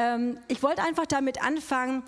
Ähm, ich wollte einfach damit anfangen,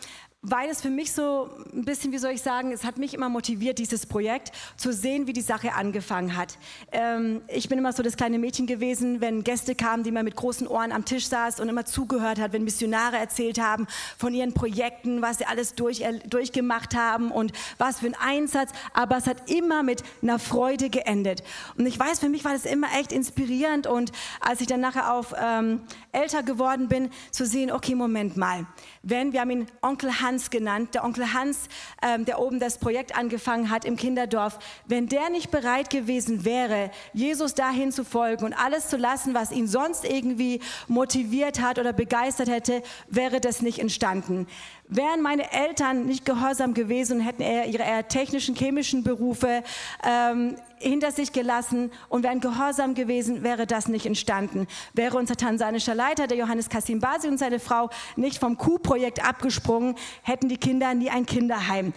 weil es für mich so ein bisschen, wie soll ich sagen, es hat mich immer motiviert, dieses Projekt, zu sehen, wie die Sache angefangen hat. Ähm, ich bin immer so das kleine Mädchen gewesen, wenn Gäste kamen, die immer mit großen Ohren am Tisch saß und immer zugehört hat, wenn Missionare erzählt haben von ihren Projekten, was sie alles durch, äh, durchgemacht haben und was für ein Einsatz. Aber es hat immer mit einer Freude geendet. Und ich weiß, für mich war das immer echt inspirierend. Und als ich dann nachher auf ähm, älter geworden bin, zu sehen, okay, Moment mal, wenn, wir haben ihn Onkel Hans genannt, der Onkel Hans, ähm, der oben das Projekt angefangen hat im Kinderdorf, wenn der nicht bereit gewesen wäre, Jesus dahin zu folgen und alles zu lassen, was ihn sonst irgendwie motiviert hat oder begeistert hätte, wäre das nicht entstanden. Wären meine Eltern nicht gehorsam gewesen und hätten eher ihre eher technischen, chemischen Berufe ähm, hinter sich gelassen und wären gehorsam gewesen, wäre das nicht entstanden. Wäre unser tansanischer Leiter, der Johannes Kasimbasi und seine Frau nicht vom Q-Projekt abgesprungen, hätten die Kinder nie ein Kinderheim.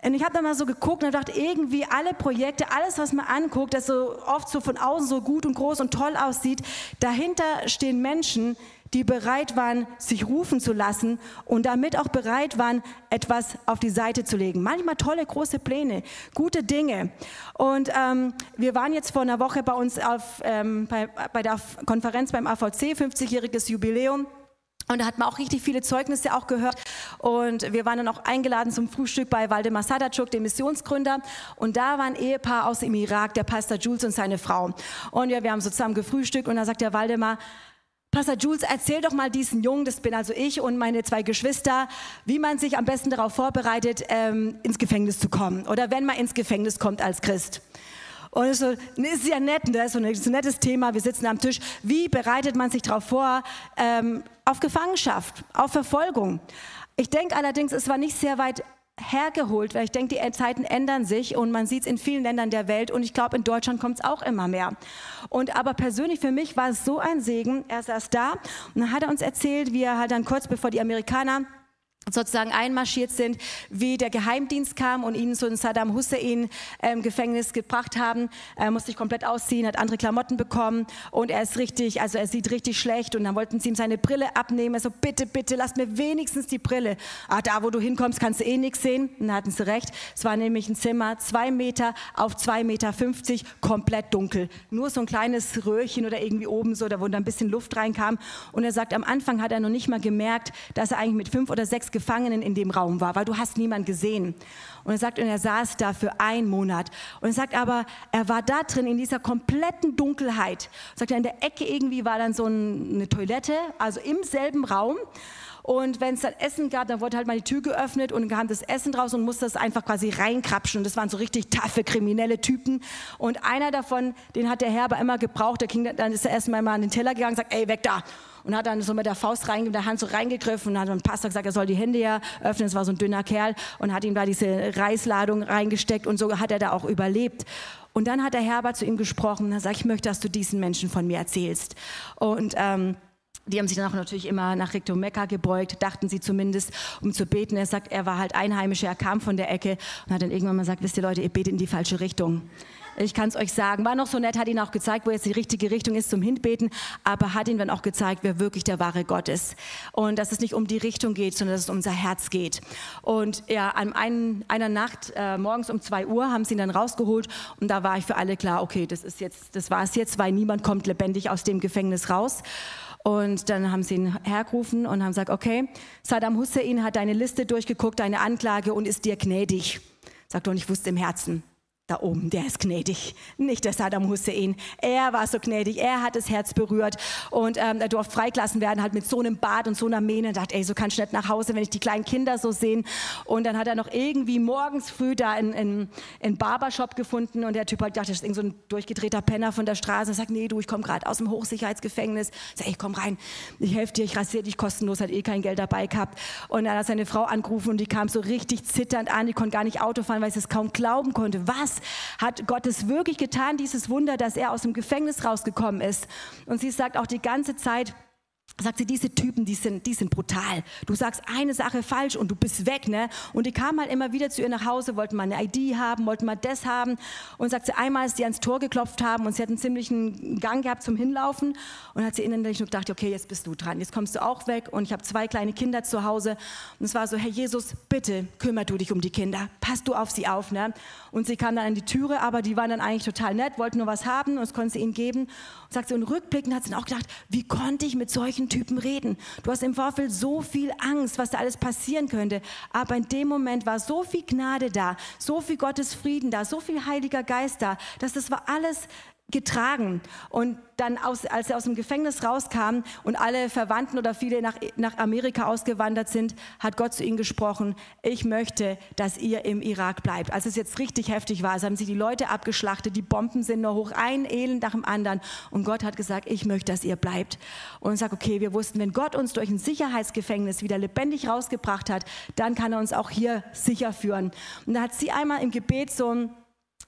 Und ich habe da mal so geguckt und dachte, irgendwie alle Projekte, alles, was man anguckt, das so oft so von außen so gut und groß und toll aussieht, dahinter stehen Menschen, die bereit waren, sich rufen zu lassen und damit auch bereit waren, etwas auf die Seite zu legen. Manchmal tolle, große Pläne, gute Dinge. Und ähm, wir waren jetzt vor einer Woche bei uns auf, ähm, bei, bei der Konferenz beim AVC, 50-jähriges Jubiläum. Und da hat man auch richtig viele Zeugnisse auch gehört. Und wir waren dann auch eingeladen zum Frühstück bei Waldemar Sadachuk, dem Missionsgründer. Und da war ein Ehepaar aus dem Irak, der Pastor Jules und seine Frau. Und ja, wir haben so zusammen gefrühstückt und da sagt der Waldemar, Pastor Jules, erzähl doch mal diesen Jungen, das bin also ich und meine zwei Geschwister, wie man sich am besten darauf vorbereitet, ähm, ins Gefängnis zu kommen oder wenn man ins Gefängnis kommt als Christ. Und es ist, so, ist ja nett, das ist so ein, ein nettes Thema, wir sitzen am Tisch. Wie bereitet man sich darauf vor, ähm, auf Gefangenschaft, auf Verfolgung? Ich denke allerdings, es war nicht sehr weit hergeholt, weil ich denke, die Zeiten ändern sich und man sieht es in vielen Ländern der Welt und ich glaube, in Deutschland kommt es auch immer mehr. Und aber persönlich für mich war es so ein Segen. Er saß da und dann hat er uns erzählt, wie er halt dann kurz bevor die Amerikaner sozusagen einmarschiert sind, wie der Geheimdienst kam und ihn so in Saddam Hussein ähm, Gefängnis gebracht haben. Er musste sich komplett ausziehen, hat andere Klamotten bekommen und er ist richtig, also er sieht richtig schlecht und dann wollten sie ihm seine Brille abnehmen. Er so, bitte, bitte, lass mir wenigstens die Brille. Ah, da, wo du hinkommst, kannst du eh nichts sehen. Und dann hatten sie recht. Es war nämlich ein Zimmer, zwei Meter auf zwei Meter, fünfzig, komplett dunkel. Nur so ein kleines Röhrchen oder irgendwie oben so, da wo da ein bisschen Luft reinkam. Und er sagt, am Anfang hat er noch nicht mal gemerkt, dass er eigentlich mit fünf oder sechs Gefangenen in dem Raum war, weil du hast niemand gesehen. Und er sagt, und er saß da für einen Monat. Und er sagt aber, er war da drin in dieser kompletten Dunkelheit. Er sagt, in der Ecke irgendwie war dann so eine Toilette, also im selben Raum. Und wenn es dann Essen gab, dann wurde halt mal die Tür geöffnet und kam das Essen draus und musste das einfach quasi reinkrapschen. Und das waren so richtig taffe, kriminelle Typen. Und einer davon, den hat der Herr aber immer gebraucht. Der ging, dann ist er erstmal mal an den Teller gegangen und sagt, ey, weg da und hat dann so mit der Faust rein, mit der Hand so reingegriffen und hat dem Pastor gesagt, er soll die Hände ja öffnen. Es war so ein dünner Kerl und hat ihm da diese Reisladung reingesteckt und so hat er da auch überlebt. Und dann hat der Herbert zu ihm gesprochen und er sagt, ich möchte, dass du diesen Menschen von mir erzählst. Und ähm, die haben sich dann auch natürlich immer nach Richtung Mekka gebeugt, dachten sie zumindest, um zu beten. Er sagt, er war halt Einheimischer, er kam von der Ecke und hat dann irgendwann mal gesagt, wisst ihr Leute, ihr betet in die falsche Richtung. Ich kann es euch sagen. War noch so nett, hat ihnen auch gezeigt, wo jetzt die richtige Richtung ist zum Hinbeten, aber hat ihnen dann auch gezeigt, wer wirklich der wahre Gott ist. Und dass es nicht um die Richtung geht, sondern dass es um unser Herz geht. Und ja, an einen, einer Nacht, äh, morgens um zwei Uhr, haben sie ihn dann rausgeholt und da war ich für alle klar, okay, das ist jetzt, das war es jetzt, weil niemand kommt lebendig aus dem Gefängnis raus. Und dann haben sie ihn hergerufen und haben gesagt, okay, Saddam Hussein hat deine Liste durchgeguckt, deine Anklage und ist dir gnädig. Sagt und ich wusste im Herzen, da oben, der ist gnädig, nicht der Saddam Hussein. Er war so gnädig, er hat das Herz berührt und ähm, er durfte freigelassen werden, halt mit so einem Bart und so einer Mähne. Und dachte, ey, so kann ich nicht nach Hause, wenn ich die kleinen Kinder so sehen. Und dann hat er noch irgendwie morgens früh da einen, einen Barbershop gefunden und der Typ hat gedacht, das ist irgend so ein durchgedrehter Penner von der Straße. Er sagt, nee, du, ich komme gerade aus dem Hochsicherheitsgefängnis. Ich sag, ey, komm rein, ich helfe dir, ich rasiere dich kostenlos, hat eh kein Geld dabei gehabt. Und dann hat seine Frau angerufen und die kam so richtig zitternd an, die konnte gar nicht Auto fahren, weil sie es kaum glauben konnte. Was? Hat Gott es wirklich getan, dieses Wunder, dass er aus dem Gefängnis rausgekommen ist. Und sie sagt auch die ganze Zeit, sagt sie, diese Typen, die sind, die sind brutal. Du sagst eine Sache falsch und du bist weg, ne? Und die kamen halt immer wieder zu ihr nach Hause, wollten mal eine ID haben, wollten mal das haben. Und sagt sie, einmal, als die ans Tor geklopft haben und sie hatten einen ziemlichen Gang gehabt zum Hinlaufen und hat sie innerlich nur gedacht, okay, jetzt bist du dran, jetzt kommst du auch weg und ich habe zwei kleine Kinder zu Hause. Und es war so, Herr Jesus, bitte kümmer du dich um die Kinder, pass du auf sie auf, ne? Und sie kam dann an die Türe, aber die waren dann eigentlich total nett, wollten nur was haben und das konnte sie ihnen geben. Und sagt sie, und rückblickend hat sie dann auch gedacht, wie konnte ich mit solchen Typen reden? Du hast im Vorfeld so viel Angst, was da alles passieren könnte. Aber in dem Moment war so viel Gnade da, so viel Gottes Frieden da, so viel Heiliger Geist da, dass das war alles getragen. Und dann, aus, als er aus dem Gefängnis rauskam und alle Verwandten oder viele nach, nach Amerika ausgewandert sind, hat Gott zu ihnen gesprochen, ich möchte, dass ihr im Irak bleibt. Als es jetzt richtig heftig war, es haben sie die Leute abgeschlachtet, die Bomben sind nur hoch, ein Elend nach dem anderen. Und Gott hat gesagt, ich möchte, dass ihr bleibt. Und sage, okay, wir wussten, wenn Gott uns durch ein Sicherheitsgefängnis wieder lebendig rausgebracht hat, dann kann er uns auch hier sicher führen. Und da hat sie einmal im Gebet so ein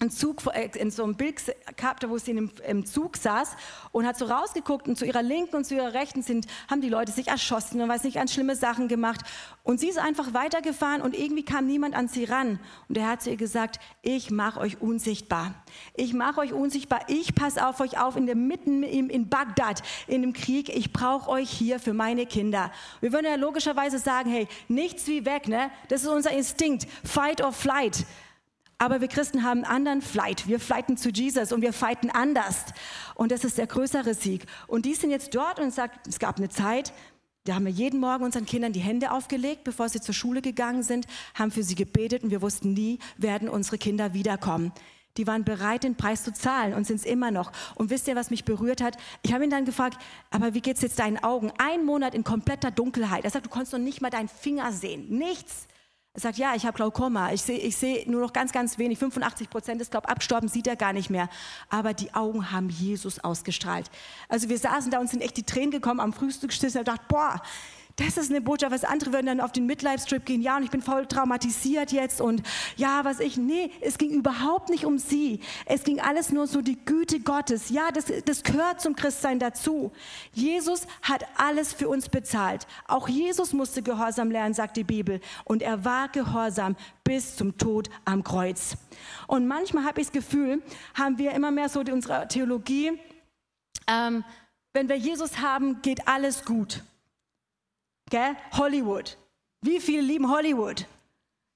einen Zug, äh, in so einem Bild gehabt, wo sie im, im, Zug saß und hat so rausgeguckt und zu ihrer Linken und zu ihrer Rechten sind, haben die Leute sich erschossen und weiß nicht, ganz schlimme Sachen gemacht. Und sie ist einfach weitergefahren und irgendwie kam niemand an sie ran. Und er hat zu ihr gesagt, ich mache euch unsichtbar. Ich mache euch unsichtbar. Ich passe auf euch auf in der Mitten in Bagdad, in dem Krieg. Ich brauche euch hier für meine Kinder. Wir würden ja logischerweise sagen, hey, nichts wie weg, ne? Das ist unser Instinkt. Fight or flight. Aber wir Christen haben einen anderen Flight. Wir flighten zu Jesus und wir fighten anders. Und das ist der größere Sieg. Und die sind jetzt dort und sagt, es gab eine Zeit, da haben wir jeden Morgen unseren Kindern die Hände aufgelegt, bevor sie zur Schule gegangen sind, haben für sie gebetet und wir wussten nie, werden unsere Kinder wiederkommen. Die waren bereit, den Preis zu zahlen und sind es immer noch. Und wisst ihr, was mich berührt hat? Ich habe ihn dann gefragt, aber wie geht es jetzt deinen Augen? Ein Monat in kompletter Dunkelheit. Er sagt, du konntest noch nicht mal deinen Finger sehen. Nichts. Er sagt, ja, ich habe Glaukoma. Ich sehe ich seh nur noch ganz, ganz wenig. 85 Prozent ist, glaube abgestorben, sieht er gar nicht mehr. Aber die Augen haben Jesus ausgestrahlt. Also wir saßen da und sind echt die Tränen gekommen am Frühstückstisch und dachte, boah, das ist eine Botschaft, was andere würden dann auf den Midlife-Strip gehen, ja, und ich bin voll traumatisiert jetzt und ja, was ich, nee, es ging überhaupt nicht um sie. Es ging alles nur so die Güte Gottes. Ja, das, das gehört zum Christsein dazu. Jesus hat alles für uns bezahlt. Auch Jesus musste Gehorsam lernen, sagt die Bibel. Und er war gehorsam bis zum Tod am Kreuz. Und manchmal habe ich das Gefühl, haben wir immer mehr so unsere Theologie, ähm, wenn wir Jesus haben, geht alles gut. Gell? Hollywood. Wie viele lieben Hollywood?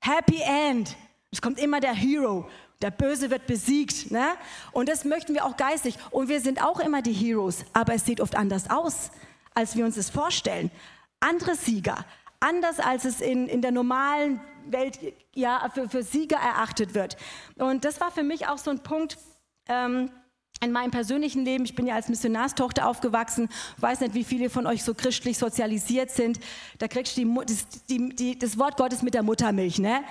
Happy End. Es kommt immer der Hero. Der Böse wird besiegt. Ne? Und das möchten wir auch geistig. Und wir sind auch immer die Heroes. Aber es sieht oft anders aus, als wir uns das vorstellen. Andere Sieger. Anders als es in, in der normalen Welt ja, für, für Sieger erachtet wird. Und das war für mich auch so ein Punkt, ähm, in meinem persönlichen Leben, ich bin ja als Missionarstochter aufgewachsen, weiß nicht, wie viele von euch so christlich sozialisiert sind, da kriegst du die, die, die, das Wort Gottes mit der Muttermilch, ne?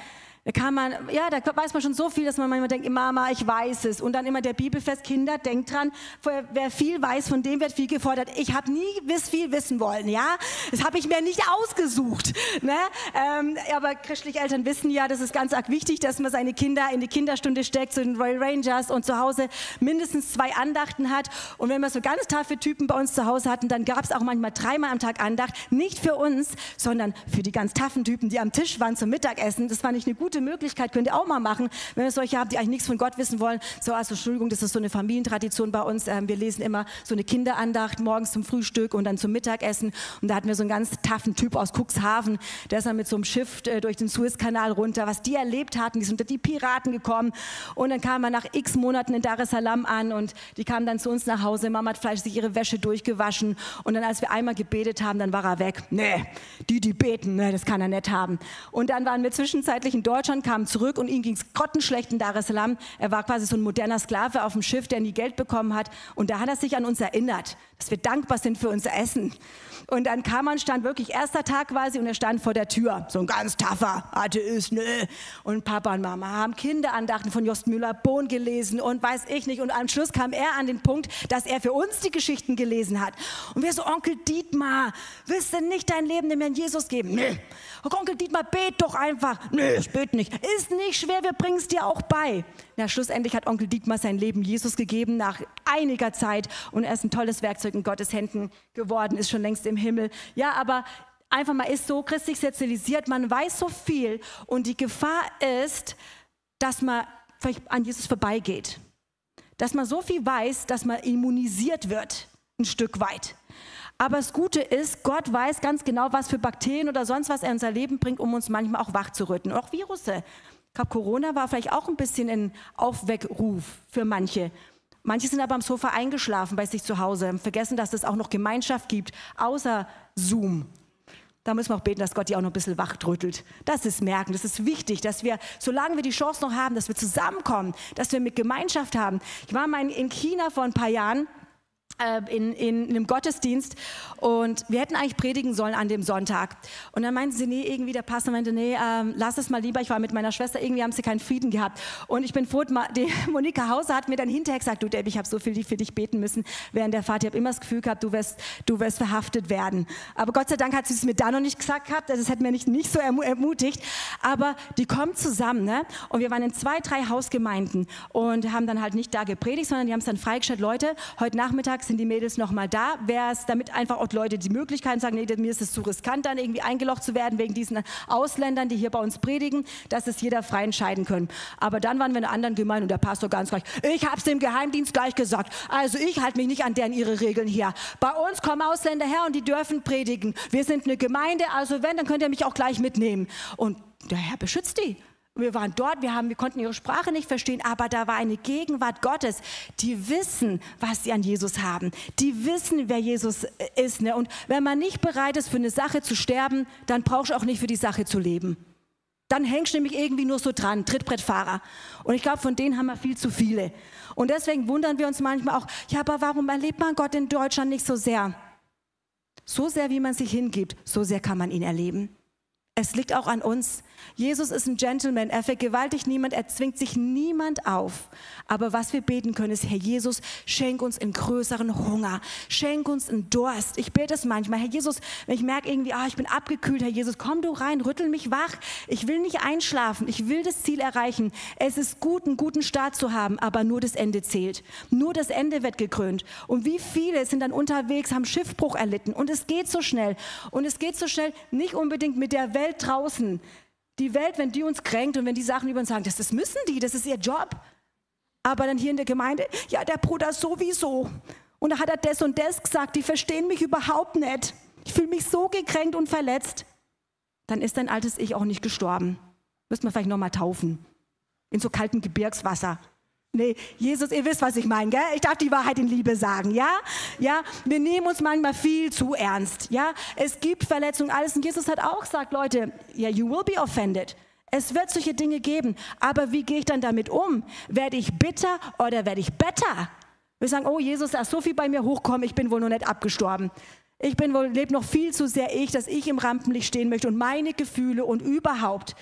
Da kann man, ja, da weiß man schon so viel, dass man manchmal denkt, Mama, ich weiß es. Und dann immer der Bibelfest, Kinder, denkt dran, wer viel weiß, von dem wird viel gefordert. Ich habe nie viel wissen wollen, ja. Das habe ich mir nicht ausgesucht. Ne? Ähm, aber christliche Eltern wissen ja, das ist ganz arg wichtig, dass man seine Kinder in die Kinderstunde steckt, zu den Royal Rangers und zu Hause mindestens zwei Andachten hat. Und wenn wir so ganz taffe Typen bei uns zu Hause hatten, dann gab es auch manchmal dreimal am Tag Andacht. Nicht für uns, sondern für die ganz taffen Typen, die am Tisch waren zum Mittagessen. Das fand ich eine gute gute Möglichkeit, könnt ihr auch mal machen, wenn ihr solche habt, die eigentlich nichts von Gott wissen wollen. So, also Entschuldigung, das ist so eine Familientradition bei uns. Ähm, wir lesen immer so eine Kinderandacht morgens zum Frühstück und dann zum Mittagessen. Und da hatten wir so einen ganz taffen Typ aus Cuxhaven, der ist dann mit so einem Schiff äh, durch den Suezkanal runter. Was die erlebt hatten, die sind die Piraten gekommen. Und dann kam er nach x Monaten in Dar es Salaam an und die kamen dann zu uns nach Hause. Mama hat sich ihre Wäsche durchgewaschen. Und dann, als wir einmal gebetet haben, dann war er weg. Nee, die, die beten, nee, das kann er nicht haben. Und dann waren wir zwischenzeitlich in Deutschland Deutschland, kam zurück und ihm ging es grottenschlecht in Dar es Salaam. Er war quasi so ein moderner Sklave auf dem Schiff, der nie Geld bekommen hat. Und da hat er sich an uns erinnert, dass wir dankbar sind für unser Essen. Und dann kam man, stand wirklich erster Tag quasi und er stand vor der Tür. So ein ganz taffer Atheist, nö. Und Papa und Mama haben Kinderandachten von Jost Müller Bohn gelesen und weiß ich nicht. Und am Schluss kam er an den Punkt, dass er für uns die Geschichten gelesen hat. Und wir so, Onkel Dietmar, willst du nicht dein Leben dem Herrn Jesus geben? Nö. Onkel Dietmar, bet doch einfach. Nö, ich bete nicht. Ist nicht schwer, wir bringen es dir auch bei. Na, schlussendlich hat Onkel Dietmar sein Leben Jesus gegeben nach einiger Zeit und er ist ein tolles Werkzeug in Gottes Händen geworden, ist schon längst im Himmel. Ja, aber einfach mal ist so christlich sozialisiert, man weiß so viel und die Gefahr ist, dass man vielleicht an Jesus vorbeigeht. Dass man so viel weiß, dass man immunisiert wird, ein Stück weit. Aber das Gute ist, Gott weiß ganz genau, was für Bakterien oder sonst was er in unser Leben bringt, um uns manchmal auch wach zu rütteln. auch Virusse. Ich glaube, Corona war vielleicht auch ein bisschen ein Aufweckruf für manche. Manche sind aber am Sofa eingeschlafen bei sich zu Hause, vergessen, dass es auch noch Gemeinschaft gibt, außer Zoom. Da müssen wir auch beten, dass Gott die auch noch ein bisschen wachdrüttelt. Das ist merken, das ist wichtig, dass wir, solange wir die Chance noch haben, dass wir zusammenkommen, dass wir mit Gemeinschaft haben. Ich war mal in China vor ein paar Jahren in, in, in, einem Gottesdienst und wir hätten eigentlich predigen sollen an dem Sonntag. Und dann meinten sie, nee, irgendwie der Pastor meinte, nee, ähm, lass es mal lieber, ich war mit meiner Schwester, irgendwie haben sie keinen Frieden gehabt. Und ich bin froh, die Monika Hauser hat mir dann hinterher gesagt, du Debbie, ich habe so viel für dich beten müssen während der Fahrt. Ich habe immer das Gefühl gehabt, du wirst, du wirst verhaftet werden. Aber Gott sei Dank hat sie es mir da noch nicht gesagt gehabt, das hat mir nicht, nicht so ermutigt. Aber die kommen zusammen ne? und wir waren in zwei, drei Hausgemeinden und haben dann halt nicht da gepredigt, sondern die haben es dann freigestellt, Leute, heute Nachmittag sind die Mädels nochmal da. Wäre es damit einfach auch Leute die Möglichkeit sagen, nee, mir ist es zu riskant, dann irgendwie eingelocht zu werden wegen diesen Ausländern, die hier bei uns predigen, dass es jeder frei entscheiden können. Aber dann waren wir in einer anderen Gemeinde und der Pastor ganz gleich, ich habe es dem Geheimdienst gleich gesagt. Also ich halte mich nicht an deren ihre Regeln hier. Bei uns kommen Ausländer her und die dürfen predigen. Wir sind eine Gemeinde, also wenn, dann könnt ihr mich auch gleich mitnehmen. Und der Herr beschützt die. Wir waren dort, wir, haben, wir konnten ihre Sprache nicht verstehen, aber da war eine Gegenwart Gottes. Die wissen, was sie an Jesus haben. Die wissen, wer Jesus ist. Ne? Und wenn man nicht bereit ist, für eine Sache zu sterben, dann brauchst du auch nicht für die Sache zu leben. Dann hängst du nämlich irgendwie nur so dran, Trittbrettfahrer. Und ich glaube, von denen haben wir viel zu viele. Und deswegen wundern wir uns manchmal auch, ja, aber warum erlebt man Gott in Deutschland nicht so sehr? So sehr, wie man sich hingibt, so sehr kann man ihn erleben. Es liegt auch an uns. Jesus ist ein Gentleman. Er vergewaltigt niemand, er zwingt sich niemand auf. Aber was wir beten können, ist, Herr Jesus, schenk uns einen größeren Hunger. Schenk uns einen Durst. Ich bete es manchmal. Herr Jesus, wenn ich merke irgendwie, ah, ich bin abgekühlt, Herr Jesus, komm du rein, rüttel mich wach. Ich will nicht einschlafen. Ich will das Ziel erreichen. Es ist gut, einen guten Start zu haben, aber nur das Ende zählt. Nur das Ende wird gekrönt. Und wie viele sind dann unterwegs, haben Schiffbruch erlitten. Und es geht so schnell. Und es geht so schnell nicht unbedingt mit der Welt Welt draußen, die Welt, wenn die uns kränkt und wenn die Sachen über uns sagen, das, das müssen die, das ist ihr Job. Aber dann hier in der Gemeinde, ja, der Bruder sowieso. Und da hat er das und das gesagt, die verstehen mich überhaupt nicht. Ich fühle mich so gekränkt und verletzt. Dann ist dein altes Ich auch nicht gestorben. Müsste man vielleicht nochmal taufen. In so kaltem Gebirgswasser. Nee, Jesus, ihr wisst, was ich meine, gell? Ich darf die Wahrheit in Liebe sagen, ja? Ja, wir nehmen uns manchmal viel zu ernst, ja? Es gibt Verletzungen, alles. Und Jesus hat auch gesagt, Leute, ja, you will be offended. Es wird solche Dinge geben. Aber wie gehe ich dann damit um? Werde ich bitter oder werde ich better? Wir sagen, oh Jesus, da ist so viel bei mir hochkommen, ich bin wohl noch nicht abgestorben. Ich bin wohl, lebe noch viel zu sehr ich, dass ich im Rampenlicht stehen möchte und meine Gefühle und überhaupt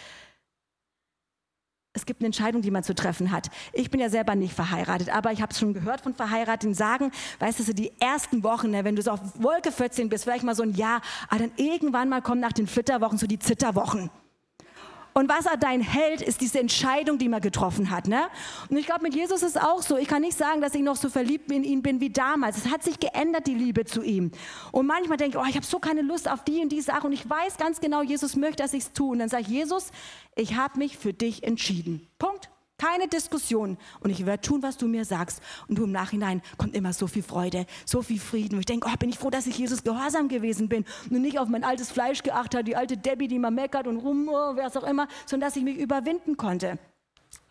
es gibt eine Entscheidung, die man zu treffen hat. Ich bin ja selber nicht verheiratet, aber ich habe es schon gehört von Verheirateten sagen, weißt du, die ersten Wochen, ne, wenn du so auf Wolke 14 bist, vielleicht mal so ein Jahr, aber dann irgendwann mal kommen nach den Flitterwochen so die Zitterwochen. Und was er dein Held ist diese Entscheidung, die man getroffen hat. Ne? Und ich glaube, mit Jesus ist es auch so. Ich kann nicht sagen, dass ich noch so verliebt in ihn bin wie damals. Es hat sich geändert, die Liebe zu ihm. Und manchmal denke ich, oh, ich habe so keine Lust auf die und die Sache. Und ich weiß ganz genau, Jesus möchte, dass ich es tue. Und dann sage ich, Jesus, ich habe mich für dich entschieden. Punkt. Keine Diskussion. Und ich werde tun, was du mir sagst. Und du im Nachhinein kommt immer so viel Freude, so viel Frieden. Und ich denke, oh, bin ich froh, dass ich Jesus gehorsam gewesen bin und nicht auf mein altes Fleisch geachtet habe, die alte Debbie, die immer meckert und rum, oh, wer es auch immer, sondern dass ich mich überwinden konnte.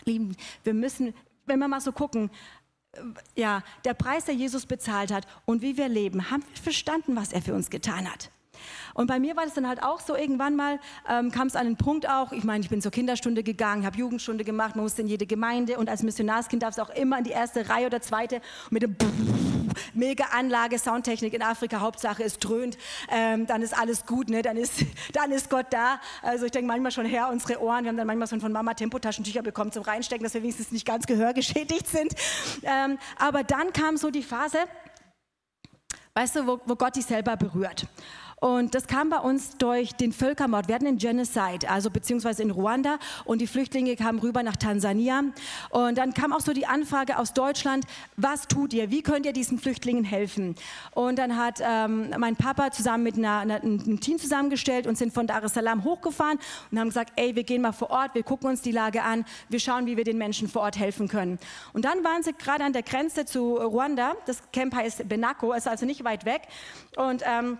Lieben, wir müssen, wenn wir mal so gucken, äh, ja, der Preis, der Jesus bezahlt hat und wie wir leben, haben wir verstanden, was er für uns getan hat. Und bei mir war das dann halt auch so, irgendwann mal ähm, kam es an den Punkt auch, ich meine, ich bin zur Kinderstunde gegangen, habe Jugendstunde gemacht, man musste in jede Gemeinde und als Missionarskind darf es auch immer in die erste Reihe oder zweite mit dem mega Anlage, Soundtechnik in Afrika, Hauptsache es dröhnt, ähm, dann ist alles gut, ne? dann, ist, dann ist Gott da. Also ich denke manchmal schon her, unsere Ohren, wir haben dann manchmal schon von Mama Tempotaschentücher bekommen zum Reinstecken, dass wir wenigstens nicht ganz gehörgeschädigt sind. Ähm, aber dann kam so die Phase, weißt du, wo, wo Gott dich selber berührt. Und das kam bei uns durch den Völkermord. Wir hatten den Genocide, also beziehungsweise in Ruanda. Und die Flüchtlinge kamen rüber nach Tansania. Und dann kam auch so die Anfrage aus Deutschland, was tut ihr? Wie könnt ihr diesen Flüchtlingen helfen? Und dann hat ähm, mein Papa zusammen mit einer, einer, einem Team zusammengestellt und sind von Dar es Salaam hochgefahren und haben gesagt, ey, wir gehen mal vor Ort, wir gucken uns die Lage an, wir schauen, wie wir den Menschen vor Ort helfen können. Und dann waren sie gerade an der Grenze zu Ruanda. Das Camp heißt Benako, ist also nicht weit weg. Und ähm,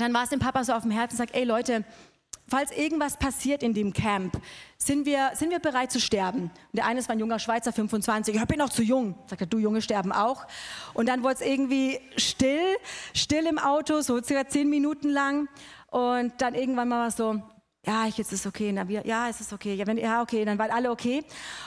dann war es dem Papa so auf dem Herzen und sagt, ey Leute, falls irgendwas passiert in dem Camp, sind wir, sind wir bereit zu sterben? Und der eine war ein junger Schweizer, 25, ich bin noch zu jung. Sagt er, du Junge sterben auch. Und dann wurde es irgendwie still, still im Auto, so circa zehn Minuten lang. Und dann irgendwann mal so, ja, ich, jetzt ist okay. Na, wir, ja, es ist okay. Ja, wenn, ja, okay, dann waren alle okay.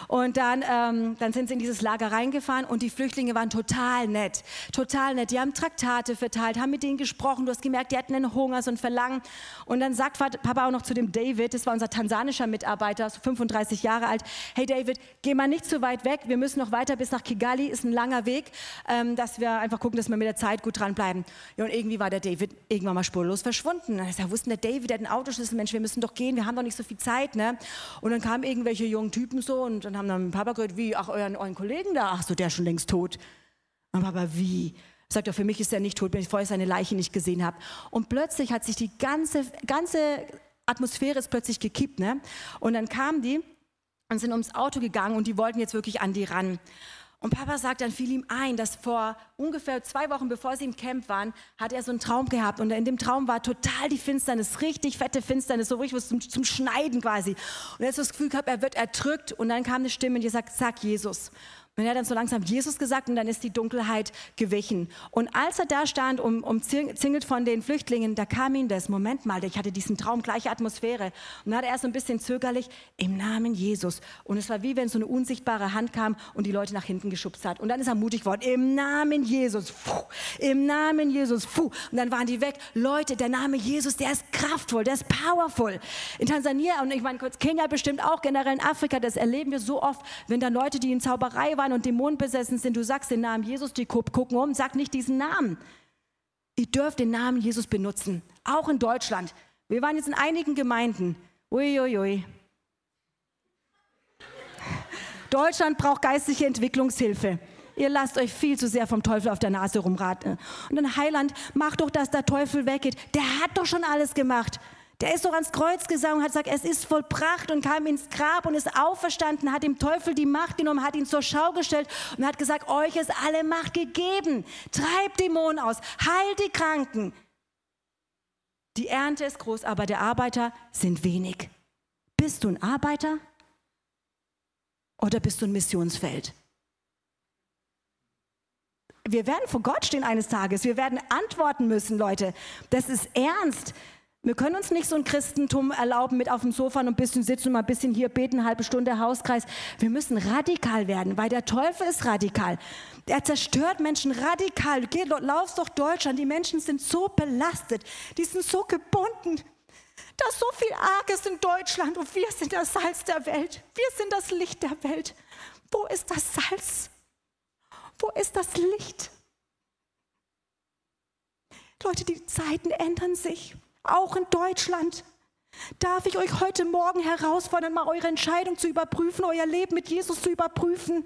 Und dann, ähm, dann sind sie in dieses Lager reingefahren und die Flüchtlinge waren total nett. Total nett. Die haben Traktate verteilt, haben mit denen gesprochen. Du hast gemerkt, die hatten einen Hunger, so ein Verlangen. Und dann sagt Papa auch noch zu dem David, das war unser tansanischer Mitarbeiter, so 35 Jahre alt, hey David, geh mal nicht zu weit weg. Wir müssen noch weiter bis nach Kigali, ist ein langer Weg, ähm, dass wir einfach gucken, dass wir mit der Zeit gut dranbleiben. Ja, und irgendwie war der David irgendwann mal spurlos verschwunden. Dann ist er, wussten der David, der hat einen Autoschlüssel, Mensch, wir müssen doch doch gehen, wir haben doch nicht so viel Zeit. Ne? Und dann kamen irgendwelche jungen Typen so und dann haben dann Papa gehört, wie, ach, euren, euren Kollegen da, ach so, der ist schon längst tot. Und Papa, wie? Sagt er, für mich ist er nicht tot, wenn ich vorher seine Leiche nicht gesehen habe. Und plötzlich hat sich die ganze, ganze Atmosphäre ist plötzlich gekippt. Ne? Und dann kamen die und sind ums Auto gegangen und die wollten jetzt wirklich an die ran. Und Papa sagt, dann fiel ihm ein, dass vor ungefähr zwei Wochen, bevor sie im Camp waren, hat er so einen Traum gehabt. Und in dem Traum war total die Finsternis, richtig fette Finsternis, so richtig zum, zum Schneiden quasi. Und er hat so das Gefühl gehabt, er wird erdrückt. Und dann kam eine Stimme die sagt, sag Jesus. Und er hat dann so langsam Jesus gesagt und dann ist die Dunkelheit gewichen. Und als er da stand, um, umzingelt von den Flüchtlingen, da kam ihm das, Moment mal, ich hatte diesen Traum, gleiche Atmosphäre. Und dann hat er so ein bisschen zögerlich, im Namen Jesus. Und es war wie wenn so eine unsichtbare Hand kam und die Leute nach hinten geschubst hat. Und dann ist er mutig geworden, im Namen Jesus, puh, im Namen Jesus, puh. Und dann waren die weg. Leute, der Name Jesus, der ist kraftvoll, der ist powerful. In Tansania und ich meine kurz, Kenia bestimmt auch, generell in Afrika, das erleben wir so oft, wenn da Leute, die in Zauberei waren, und dämonenbesessen sind, du sagst den Namen Jesus, die gucken um, sag nicht diesen Namen. Ihr dürft den Namen Jesus benutzen, auch in Deutschland. Wir waren jetzt in einigen Gemeinden. Uiuiui. Ui, ui. Deutschland braucht geistliche Entwicklungshilfe. Ihr lasst euch viel zu sehr vom Teufel auf der Nase rumraten. Und dann Heiland, mach doch, dass der Teufel weggeht. Der hat doch schon alles gemacht. Der ist doch ans Kreuz gesangen und hat gesagt, es ist vollbracht und kam ins Grab und ist auferstanden, hat dem Teufel die Macht genommen, hat ihn zur Schau gestellt und hat gesagt, euch ist alle Macht gegeben. Treibt Dämonen aus, heilt die Kranken. Die Ernte ist groß, aber der Arbeiter sind wenig. Bist du ein Arbeiter oder bist du ein Missionsfeld? Wir werden vor Gott stehen eines Tages. Wir werden antworten müssen, Leute. Das ist ernst. Wir können uns nicht so ein Christentum erlauben mit auf dem Sofa und ein bisschen sitzen und mal ein bisschen hier beten, halbe Stunde Hauskreis. Wir müssen radikal werden, weil der Teufel ist radikal. Er zerstört Menschen radikal. Geh, laufst doch Deutschland. Die Menschen sind so belastet. Die sind so gebunden. Da ist so viel Arges in Deutschland und wir sind das Salz der Welt. Wir sind das Licht der Welt. Wo ist das Salz? Wo ist das Licht? Leute, die Zeiten ändern sich auch in Deutschland. Darf ich euch heute Morgen herausfordern, mal eure Entscheidung zu überprüfen, euer Leben mit Jesus zu überprüfen?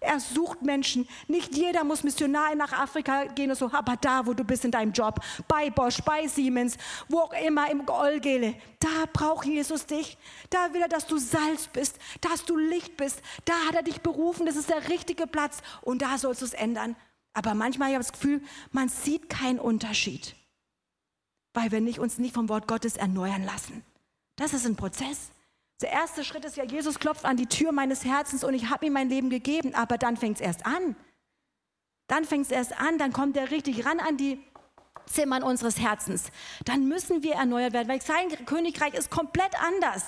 Er sucht Menschen. Nicht jeder muss Missionar nach Afrika gehen und so, aber da, wo du bist in deinem Job, bei Bosch, bei Siemens, wo auch immer im Olgele, da braucht Jesus dich. Da will er, dass du Salz bist, dass du Licht bist. Da hat er dich berufen, das ist der richtige Platz und da sollst du es ändern. Aber manchmal habe ich das Gefühl, man sieht keinen Unterschied weil wir nicht, uns nicht vom Wort Gottes erneuern lassen. Das ist ein Prozess. Der erste Schritt ist ja, Jesus klopft an die Tür meines Herzens und ich habe ihm mein Leben gegeben, aber dann fängt es erst an. Dann fängt es erst an, dann kommt er richtig ran an die Zimmern unseres Herzens. Dann müssen wir erneuert werden, weil sein Königreich ist komplett anders.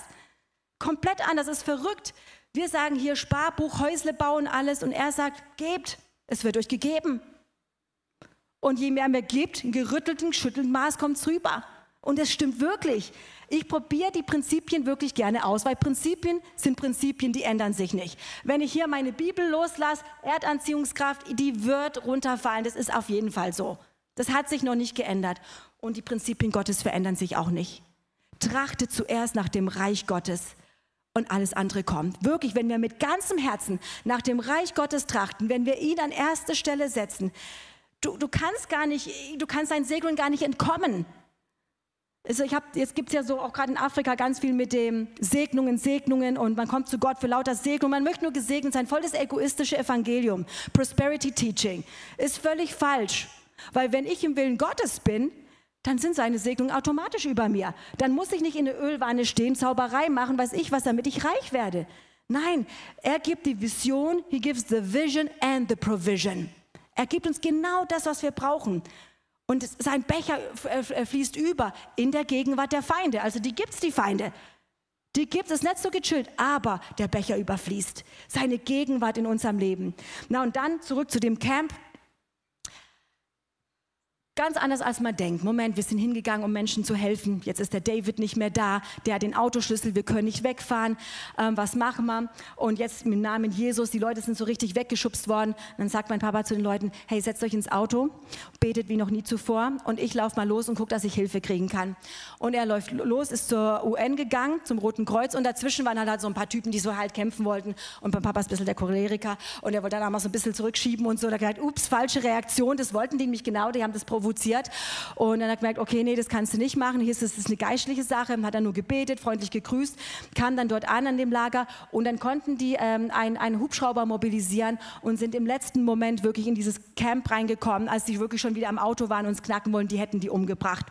Komplett anders, ist verrückt. Wir sagen hier Sparbuch, Häusle bauen, alles und er sagt, gebt, es wird euch gegeben. Und je mehr mir gibt, in gerüttelten, geschüttelten Maß kommt rüber. Und es stimmt wirklich. Ich probiere die Prinzipien wirklich gerne aus, weil Prinzipien sind Prinzipien, die ändern sich nicht. Wenn ich hier meine Bibel loslasse, Erdanziehungskraft, die wird runterfallen. Das ist auf jeden Fall so. Das hat sich noch nicht geändert. Und die Prinzipien Gottes verändern sich auch nicht. Trachte zuerst nach dem Reich Gottes und alles andere kommt. Wirklich, wenn wir mit ganzem Herzen nach dem Reich Gottes trachten, wenn wir ihn an erste Stelle setzen, du, du kannst gar nicht, du kannst deinen Segeln gar nicht entkommen. Also ich hab, jetzt gibt es ja so auch gerade in Afrika ganz viel mit dem Segnungen, Segnungen und man kommt zu Gott für lauter Segnungen. Man möchte nur gesegnet sein. Voll das egoistische Evangelium. Prosperity Teaching. Ist völlig falsch. Weil wenn ich im Willen Gottes bin, dann sind seine Segnungen automatisch über mir. Dann muss ich nicht in der Ölwanne stehen, Zauberei machen, weiß ich was, damit ich reich werde. Nein, er gibt die Vision, he gives the vision and the provision. Er gibt uns genau das, was wir brauchen. Und sein Becher fließt über in der Gegenwart der Feinde. Also die gibt es, die Feinde. Die gibt es nicht so gechillt, aber der Becher überfließt. Seine Gegenwart in unserem Leben. Na und dann zurück zu dem Camp. Ganz anders als man denkt. Moment, wir sind hingegangen, um Menschen zu helfen. Jetzt ist der David nicht mehr da. Der hat den Autoschlüssel. Wir können nicht wegfahren. Ähm, was machen wir? Und jetzt im Namen Jesus, die Leute sind so richtig weggeschubst worden. Und dann sagt mein Papa zu den Leuten, hey, setzt euch ins Auto, betet wie noch nie zuvor. Und ich laufe mal los und gucke, dass ich Hilfe kriegen kann. Und er läuft los, ist zur UN gegangen, zum Roten Kreuz. Und dazwischen waren halt so ein paar Typen, die so halt kämpfen wollten. Und mein Papa ist ein bisschen der Choleriker. Und er wollte dann auch mal so ein bisschen zurückschieben und so. Da gesagt, ups, falsche Reaktion. Das wollten die nämlich genau. Die haben das provoziert provoziert. Und dann hat er gemerkt, okay, nee, das kannst du nicht machen. Hier ist es eine geistliche Sache. Hat dann nur gebetet, freundlich gegrüßt, kam dann dort an an dem Lager und dann konnten die ähm, einen, einen Hubschrauber mobilisieren und sind im letzten Moment wirklich in dieses Camp reingekommen, als die wirklich schon wieder am Auto waren und uns knacken wollen, die hätten die umgebracht.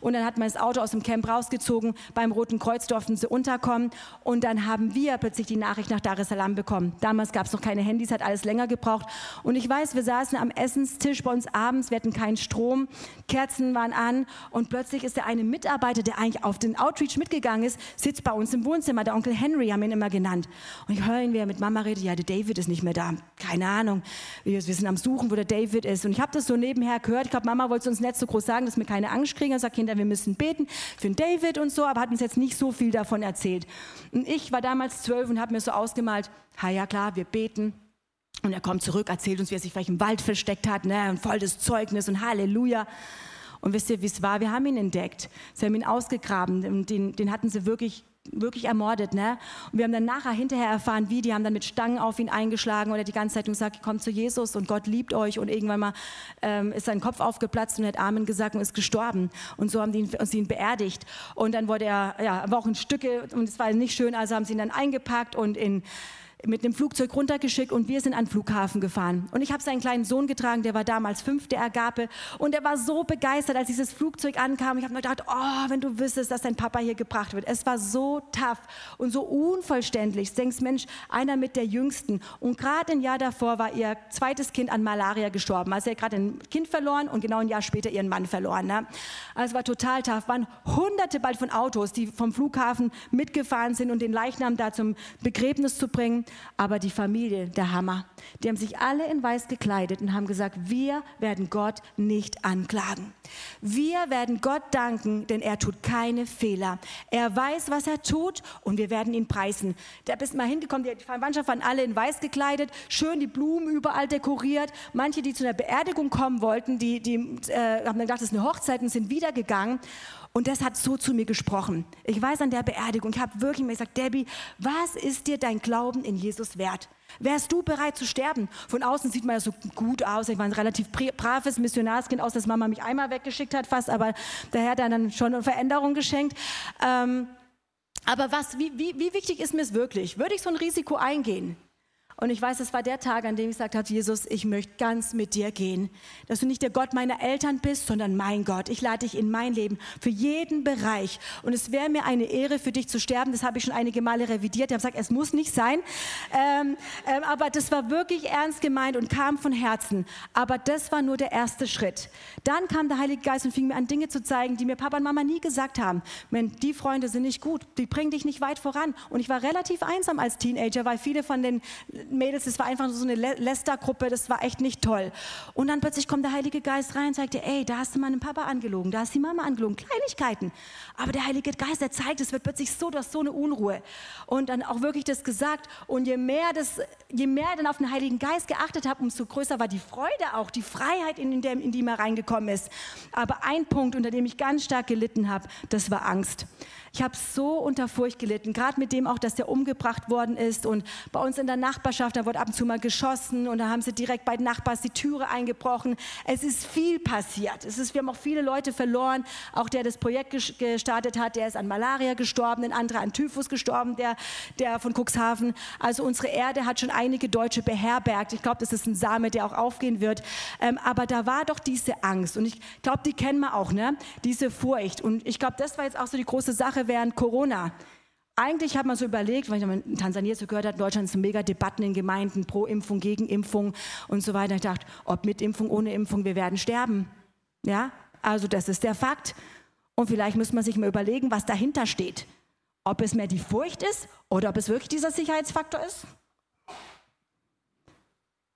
Und dann hat man das Auto aus dem Camp rausgezogen, beim Roten Kreuz durften sie unterkommen und dann haben wir plötzlich die Nachricht nach Dar es Salaam bekommen. Damals gab es noch keine Handys, hat alles länger gebraucht. Und ich weiß, wir saßen am Essenstisch bei uns abends, wir hatten keinen Strom Strom, Kerzen waren an und plötzlich ist der eine Mitarbeiter, der eigentlich auf den Outreach mitgegangen ist, sitzt bei uns im Wohnzimmer. Der Onkel Henry haben ihn immer genannt. Und ich höre ihn, wie er mit Mama redet, ja, der David ist nicht mehr da. Keine Ahnung. Wir, sind am Suchen, wo der David ist. Und ich habe das so nebenher gehört. Ich glaube, Mama wollte uns nicht so groß sagen, dass wir keine Angst kriegen. Er sagt, Kinder, wir müssen beten für den David und so, aber hat uns jetzt nicht so viel davon erzählt. Und ich war damals zwölf und habe mir so ausgemalt, ja klar, wir beten. Und er kommt zurück, erzählt uns, wie er sich vielleicht im Wald versteckt hat, ne, und voll des Zeugnis und Halleluja. Und wisst ihr, wie es war? Wir haben ihn entdeckt. Sie haben ihn ausgegraben und den, den hatten sie wirklich wirklich ermordet. Ne? Und wir haben dann nachher hinterher erfahren, wie, die haben dann mit Stangen auf ihn eingeschlagen oder die ganze Zeit gesagt, kommt zu Jesus und Gott liebt euch. Und irgendwann mal ähm, ist sein Kopf aufgeplatzt und hat Amen gesagt und ist gestorben. Und so haben die ihn, sie ihn beerdigt. Und dann wurde er, ja, war auch in Stücke und es war nicht schön, also haben sie ihn dann eingepackt und in mit einem Flugzeug runtergeschickt und wir sind an den Flughafen gefahren. Und ich habe seinen kleinen Sohn getragen, der war damals fünf der Agape und er war so begeistert, als dieses Flugzeug ankam. Ich habe mir gedacht, oh, wenn du wüsstest, dass dein Papa hier gebracht wird. Es war so tough und so unvollständig. Du denkst, Mensch, einer mit der Jüngsten. Und gerade ein Jahr davor war ihr zweites Kind an Malaria gestorben. Also er hat gerade ein Kind verloren und genau ein Jahr später ihren Mann verloren. Ne? Also es war total tough. Waren hunderte bald von Autos, die vom Flughafen mitgefahren sind und den Leichnam da zum Begräbnis zu bringen. Aber die Familie, der Hammer, die haben sich alle in weiß gekleidet und haben gesagt, wir werden Gott nicht anklagen. Wir werden Gott danken, denn er tut keine Fehler. Er weiß, was er tut und wir werden ihn preisen. Da bist mal hingekommen, die Verwandtschaft waren alle in weiß gekleidet, schön die Blumen überall dekoriert. Manche, die zu einer Beerdigung kommen wollten, die, die äh, haben gedacht, das ist eine Hochzeit und sind wiedergegangen. Und das hat so zu mir gesprochen. Ich weiß an der Beerdigung, ich habe wirklich mir gesagt, Debbie, was ist dir dein Glauben in Jesus wert? Wärst du bereit zu sterben? Von außen sieht man ja so gut aus. Ich war ein relativ braves Missionarskind, aus dass Mama mich einmal weggeschickt hat fast, aber der Herr hat dann schon eine Veränderung geschenkt. Ähm, aber was, wie, wie, wie wichtig ist mir es wirklich? Würde ich so ein Risiko eingehen? Und ich weiß, es war der Tag, an dem ich gesagt habe, Jesus, ich möchte ganz mit dir gehen. Dass du nicht der Gott meiner Eltern bist, sondern mein Gott. Ich lade dich in mein Leben für jeden Bereich. Und es wäre mir eine Ehre, für dich zu sterben. Das habe ich schon einige Male revidiert. Ich habe gesagt, es muss nicht sein. Ähm, ähm, aber das war wirklich ernst gemeint und kam von Herzen. Aber das war nur der erste Schritt. Dann kam der Heilige Geist und fing mir an, Dinge zu zeigen, die mir Papa und Mama nie gesagt haben. Wenn die Freunde sind nicht gut, die bringen dich nicht weit voran. Und ich war relativ einsam als Teenager, weil viele von den Mädels, das war einfach so eine Lästergruppe, das war echt nicht toll. Und dann plötzlich kommt der Heilige Geist rein und sagt dir, ey, da hast du meinen Papa angelogen, da hast du die Mama angelogen, Kleinigkeiten. Aber der Heilige Geist, der zeigt, es wird plötzlich so, du hast so eine Unruhe. Und dann auch wirklich das gesagt. Und je mehr, das, je mehr dann auf den Heiligen Geist geachtet habe, umso größer war die Freude auch, die Freiheit, in, der, in die man reingekommen ist. Aber ein Punkt, unter dem ich ganz stark gelitten habe, das war Angst. Ich habe so unter Furcht gelitten, gerade mit dem auch, dass der umgebracht worden ist. Und bei uns in der Nachbarschaft, da wurde ab und zu mal geschossen und da haben sie direkt bei den Nachbars die Türe eingebrochen. Es ist viel passiert. Es ist, wir haben auch viele Leute verloren. Auch der das Projekt gestartet hat, der ist an Malaria gestorben, ein anderer an Typhus gestorben, der, der von Cuxhaven. Also unsere Erde hat schon einige Deutsche beherbergt. Ich glaube, das ist ein Same, der auch aufgehen wird. Ähm, aber da war doch diese Angst. Und ich glaube, die kennen wir auch, ne? diese Furcht. Und ich glaube, das war jetzt auch so die große Sache während Corona. Eigentlich hat man so überlegt, weil ich in Tansania so gehört habe, in Deutschland sind mega Debatten in Gemeinden pro Impfung, gegen Impfung und so weiter. Ich dachte, ob mit Impfung, ohne Impfung, wir werden sterben. Ja, also das ist der Fakt. Und vielleicht muss man sich mal überlegen, was dahinter steht. Ob es mehr die Furcht ist oder ob es wirklich dieser Sicherheitsfaktor ist.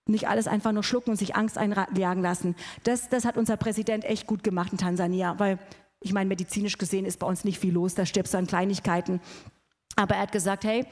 Nicht alles einfach nur schlucken und sich Angst einjagen lassen. Das, das hat unser Präsident echt gut gemacht in Tansania, weil ich meine, medizinisch gesehen ist bei uns nicht viel los, da stirbst du an Kleinigkeiten. Aber er hat gesagt, hey,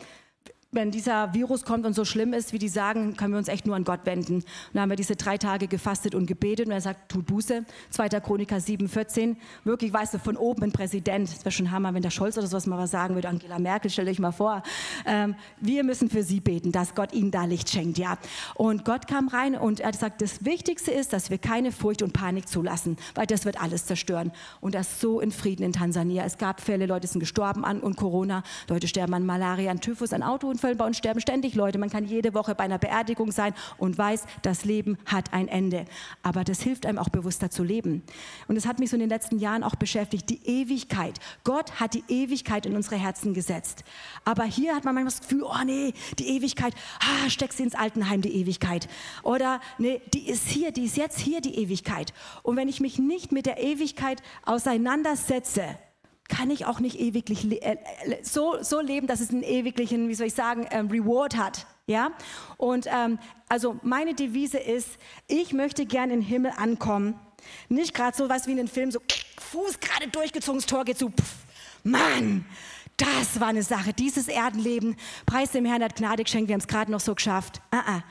wenn dieser Virus kommt und so schlimm ist, wie die sagen, können wir uns echt nur an Gott wenden. Und dann haben wir diese drei Tage gefastet und gebetet und er sagt, tut Buße. 2. Chroniker 7, 14. Wirklich, weißt du, von oben ein Präsident. Das wäre schon Hammer, wenn der Scholz oder sowas mal was sagen würde. Angela Merkel, stell euch mal vor. Ähm, wir müssen für sie beten, dass Gott ihnen da Licht schenkt, ja. Und Gott kam rein und er hat gesagt, das Wichtigste ist, dass wir keine Furcht und Panik zulassen, weil das wird alles zerstören. Und das so in Frieden in Tansania. Es gab Fälle, Leute sind gestorben an und Corona, Leute sterben an Malaria, an Typhus, an Auto Autounfällen, bei uns sterben ständig Leute. Man kann jede Woche bei einer Beerdigung sein und weiß, das Leben hat ein Ende. Aber das hilft einem auch bewusster zu leben. Und das hat mich so in den letzten Jahren auch beschäftigt, die Ewigkeit. Gott hat die Ewigkeit in unsere Herzen gesetzt. Aber hier hat man manchmal das Gefühl, oh nee, die Ewigkeit, ah, steck sie ins Altenheim, die Ewigkeit. Oder nee, die ist hier, die ist jetzt hier, die Ewigkeit. Und wenn ich mich nicht mit der Ewigkeit auseinandersetze, kann ich auch nicht ewiglich le äh, so, so leben, dass es einen ewiglichen, wie soll ich sagen, ähm, Reward hat. Ja? Und ähm, also meine Devise ist, ich möchte gern in den Himmel ankommen. Nicht gerade so was wie in den Film, so Fuß gerade durchgezogen, das Tor geht zu. Pff, Mann, das war eine Sache. Dieses Erdenleben, Preis dem Herrn hat Gnade geschenkt, wir haben es gerade noch so geschafft. Uh -uh.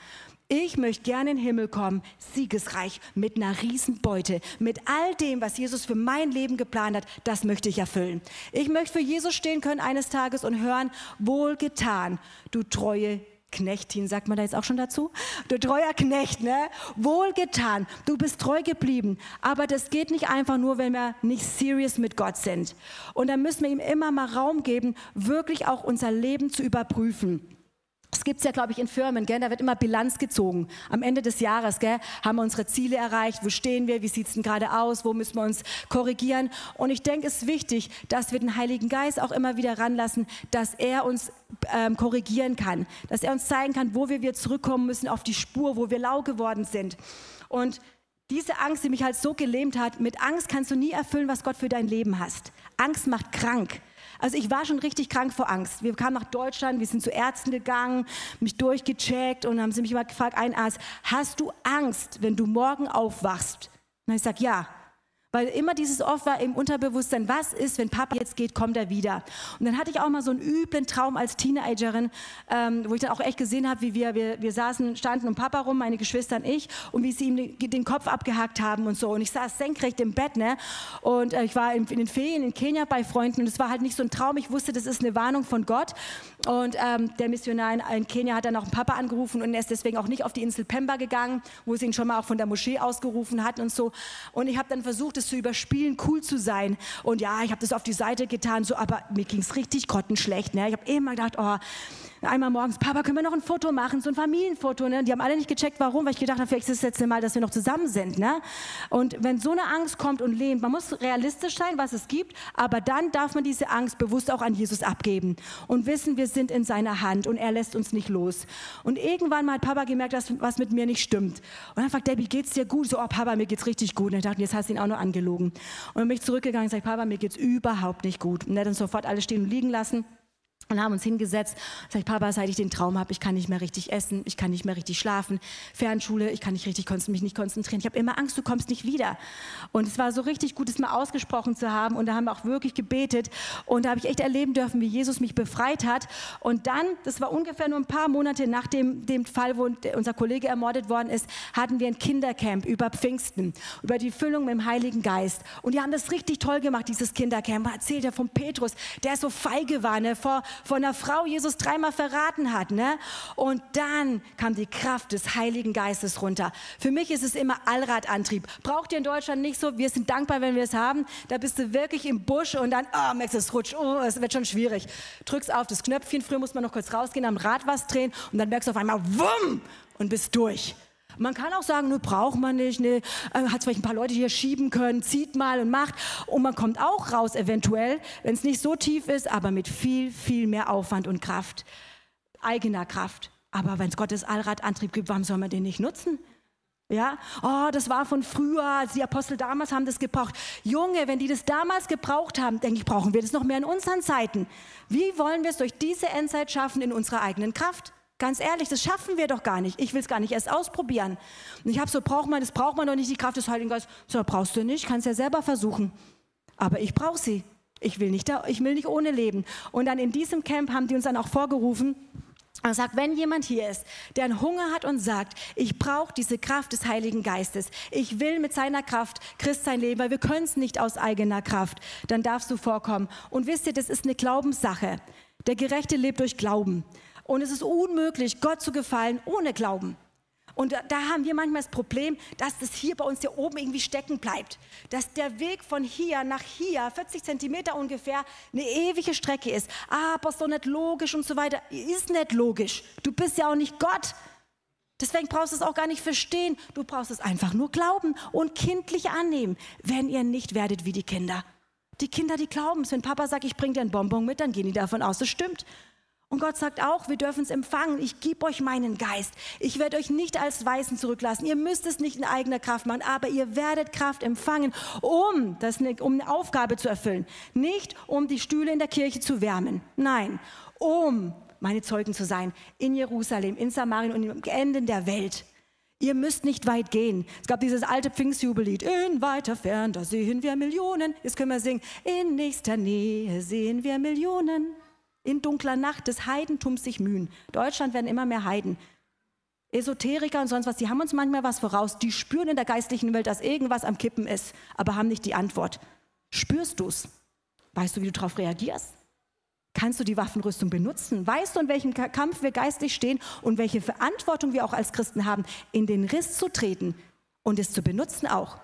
Ich möchte gerne in den Himmel kommen, siegesreich, mit einer Riesenbeute, mit all dem, was Jesus für mein Leben geplant hat, das möchte ich erfüllen. Ich möchte für Jesus stehen können eines Tages und hören, wohlgetan, du treue Knechtin, sagt man da jetzt auch schon dazu? Du treuer Knecht, ne? Wohlgetan, du bist treu geblieben. Aber das geht nicht einfach nur, wenn wir nicht serious mit Gott sind. Und dann müssen wir ihm immer mal Raum geben, wirklich auch unser Leben zu überprüfen. Das gibt es ja, glaube ich, in Firmen, gell? da wird immer Bilanz gezogen. Am Ende des Jahres gell? haben wir unsere Ziele erreicht, wo stehen wir, wie sieht es denn gerade aus, wo müssen wir uns korrigieren. Und ich denke, es ist wichtig, dass wir den Heiligen Geist auch immer wieder ranlassen, dass er uns ähm, korrigieren kann, dass er uns zeigen kann, wo wir wieder zurückkommen müssen auf die Spur, wo wir lau geworden sind. Und diese Angst, die mich halt so gelähmt hat, mit Angst kannst du nie erfüllen, was Gott für dein Leben hast. Angst macht krank. Also ich war schon richtig krank vor Angst. Wir kamen nach Deutschland, wir sind zu Ärzten gegangen, mich durchgecheckt und haben sie mich immer gefragt, ein Arzt, hast du Angst, wenn du morgen aufwachst? Und ich sage, ja. Weil immer dieses oft war im Unterbewusstsein, was ist, wenn Papa jetzt geht, kommt er wieder. Und dann hatte ich auch mal so einen üblen Traum als Teenagerin, ähm, wo ich dann auch echt gesehen habe, wie wir, wir, wir saßen, standen um Papa rum, meine Geschwister und ich, und wie sie ihm den, den Kopf abgehackt haben und so. Und ich saß senkrecht im Bett, ne? Und äh, ich war in, in, den Ferien in Kenia bei Freunden und es war halt nicht so ein Traum. Ich wusste, das ist eine Warnung von Gott. Und ähm, der Missionar in, in Kenia hat dann auch einen Papa angerufen und er ist deswegen auch nicht auf die Insel Pemba gegangen, wo sie ihn schon mal auch von der Moschee ausgerufen hatten und so. Und ich habe dann versucht, das zu überspielen, cool zu sein. Und ja, ich habe das auf die Seite getan, so, aber mir ging es richtig grottenschlecht. Ne? Ich habe immer gedacht, oh, einmal morgens, Papa, können wir noch ein Foto machen, so ein Familienfoto. Ne? Die haben alle nicht gecheckt, warum, weil ich gedacht habe, vielleicht ist es letzte Mal, dass wir noch zusammen sind. Ne? Und wenn so eine Angst kommt und lehnt, man muss realistisch sein, was es gibt, aber dann darf man diese Angst bewusst auch an Jesus abgeben und wissen, wir sind in seiner Hand und er lässt uns nicht los. Und irgendwann mal hat Papa gemerkt, dass was mit mir nicht stimmt. Und dann fragt Debbie, geht's dir gut? So, oh Papa, mir geht's richtig gut. Und ich dachte, jetzt hast du ihn auch noch angelogen. Und dann bin ich zurückgegangen und sage, Papa, mir geht's überhaupt nicht gut. Und er hat dann sofort alles stehen und liegen lassen und haben uns hingesetzt. Sag ich, Papa, seit ich den Traum habe, ich kann nicht mehr richtig essen, ich kann nicht mehr richtig schlafen. Fernschule, ich kann nicht richtig mich nicht konzentrieren. Ich habe immer Angst, du kommst nicht wieder. Und es war so richtig gut, es mal ausgesprochen zu haben. Und da haben wir auch wirklich gebetet. Und da habe ich echt erleben dürfen, wie Jesus mich befreit hat. Und dann, das war ungefähr nur ein paar Monate nach dem, dem Fall, wo unser Kollege ermordet worden ist, hatten wir ein Kindercamp über Pfingsten, über die Füllung mit dem Heiligen Geist. Und die haben das richtig toll gemacht, dieses Kindercamp. Erzählt ja von Petrus, der so feige war, ne, vor von einer Frau Jesus dreimal verraten hat. Ne? Und dann kam die Kraft des Heiligen Geistes runter. Für mich ist es immer Allradantrieb. Braucht ihr in Deutschland nicht so? Wir sind dankbar, wenn wir es haben. Da bist du wirklich im Busch und dann, oh, merkst du, es rutscht, oh, es wird schon schwierig. Drückst auf das Knöpfchen, früher muss man noch kurz rausgehen, am Rad was drehen und dann merkst du auf einmal, wumm, und bist durch. Man kann auch sagen, ne, braucht man nicht, ne, hat vielleicht ein paar Leute, hier schieben können, zieht mal und macht. Und man kommt auch raus eventuell, wenn es nicht so tief ist, aber mit viel, viel mehr Aufwand und Kraft, eigener Kraft. Aber wenn es Gottes Allradantrieb gibt, warum soll man den nicht nutzen? Ja, oh, das war von früher, die Apostel damals haben das gebraucht. Junge, wenn die das damals gebraucht haben, denke ich, brauchen wir das noch mehr in unseren Zeiten. Wie wollen wir es durch diese Endzeit schaffen in unserer eigenen Kraft? Ganz ehrlich, das schaffen wir doch gar nicht. Ich will es gar nicht erst ausprobieren. Und ich habe so, braucht man, das braucht man doch nicht, die Kraft des Heiligen Geistes. So, brauchst du nicht, kannst ja selber versuchen. Aber ich brauche sie. Ich will, nicht da, ich will nicht ohne leben. Und dann in diesem Camp haben die uns dann auch vorgerufen, und sagt, wenn jemand hier ist, der einen Hunger hat und sagt, ich brauche diese Kraft des Heiligen Geistes, ich will mit seiner Kraft Christ sein leben, weil wir können es nicht aus eigener Kraft, dann darfst du vorkommen. Und wisst ihr, das ist eine Glaubenssache. Der Gerechte lebt durch Glauben. Und es ist unmöglich, Gott zu gefallen ohne Glauben. Und da, haben wir manchmal das Problem, dass das hier bei uns hier oben irgendwie stecken bleibt. Dass der Weg von hier nach hier, 40 Zentimeter ungefähr, eine ewige Strecke ist. Aber doch nicht logisch und so weiter. Ist nicht logisch. Du bist ja auch nicht Gott. Deswegen brauchst du es auch gar nicht verstehen. Du brauchst es einfach nur glauben und kindlich annehmen, wenn ihr nicht werdet wie die Kinder. Die Kinder, die glauben es. Wenn Papa sagt, ich bringe dir ein Bonbon mit, dann gehen die davon aus, es stimmt. Und Gott sagt auch, wir dürfen es empfangen. Ich gebe euch meinen Geist. Ich werde euch nicht als Weißen zurücklassen. Ihr müsst es nicht in eigener Kraft machen, aber ihr werdet Kraft empfangen, um, das, um eine Aufgabe zu erfüllen. Nicht um die Stühle in der Kirche zu wärmen. Nein, um meine Zeugen zu sein in Jerusalem, in Samarien und im Ende der Welt. Ihr müsst nicht weit gehen. Es gab dieses alte Pfingstjubellied. In weiter Fern, da sehen wir Millionen. Jetzt können wir singen. In nächster Nähe sehen wir Millionen in dunkler Nacht des Heidentums sich mühen. Deutschland werden immer mehr Heiden. Esoteriker und sonst was, die haben uns manchmal was voraus. Die spüren in der geistlichen Welt, dass irgendwas am Kippen ist, aber haben nicht die Antwort. Spürst du es? Weißt du, wie du darauf reagierst? Kannst du die Waffenrüstung benutzen? Weißt du, in welchem Kampf wir geistig stehen und welche Verantwortung wir auch als Christen haben, in den Riss zu treten und es zu benutzen auch?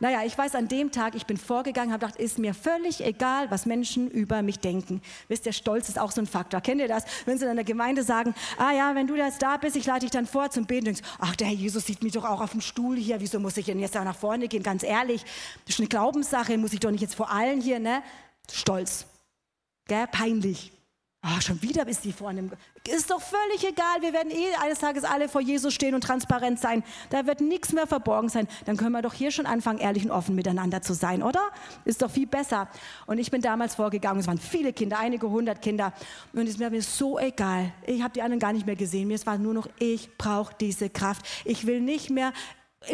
Naja, ich weiß an dem Tag, ich bin vorgegangen, habe gedacht, ist mir völlig egal, was Menschen über mich denken. Wisst ihr, Stolz ist auch so ein Faktor. Kennt ihr das? Wenn sie in der Gemeinde sagen, ah ja, wenn du jetzt da bist, ich lade dich dann vor zum Beten, denkst, ach, der Herr Jesus sieht mich doch auch auf dem Stuhl hier, wieso muss ich denn jetzt da nach vorne gehen? Ganz ehrlich, das ist eine Glaubenssache, muss ich doch nicht jetzt vor allen hier, ne? Stolz. Gell? Peinlich. Oh, schon wieder bist du vorne. Ist doch völlig egal. Wir werden eh eines Tages alle vor Jesus stehen und transparent sein. Da wird nichts mehr verborgen sein. Dann können wir doch hier schon anfangen, ehrlich und offen miteinander zu sein, oder? Ist doch viel besser. Und ich bin damals vorgegangen. Es waren viele Kinder, einige hundert Kinder. Und es war mir so egal. Ich habe die anderen gar nicht mehr gesehen. Mir war nur noch, ich brauche diese Kraft. Ich will nicht mehr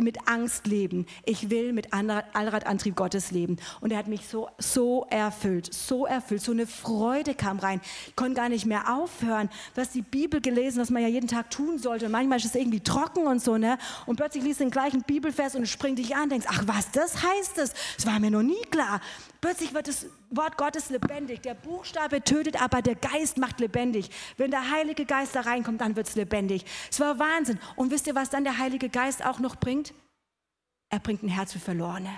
mit Angst leben. Ich will mit Allradantrieb Gottes leben. Und er hat mich so, so erfüllt, so erfüllt. So eine Freude kam rein. Ich konnte gar nicht mehr aufhören. Du hast die Bibel gelesen, was man ja jeden Tag tun sollte. Und manchmal ist es irgendwie trocken und so, ne? Und plötzlich liest du den gleichen Bibelvers und springt dich an denkst, ach was, das heißt es. Das war mir noch nie klar. Plötzlich wird das Wort Gottes lebendig. Der Buchstabe tötet, aber der Geist macht lebendig. Wenn der Heilige Geist da reinkommt, dann wird es lebendig. Es war Wahnsinn. Und wisst ihr, was dann der Heilige Geist auch noch bringt? Er bringt ein Herz für Verlorene.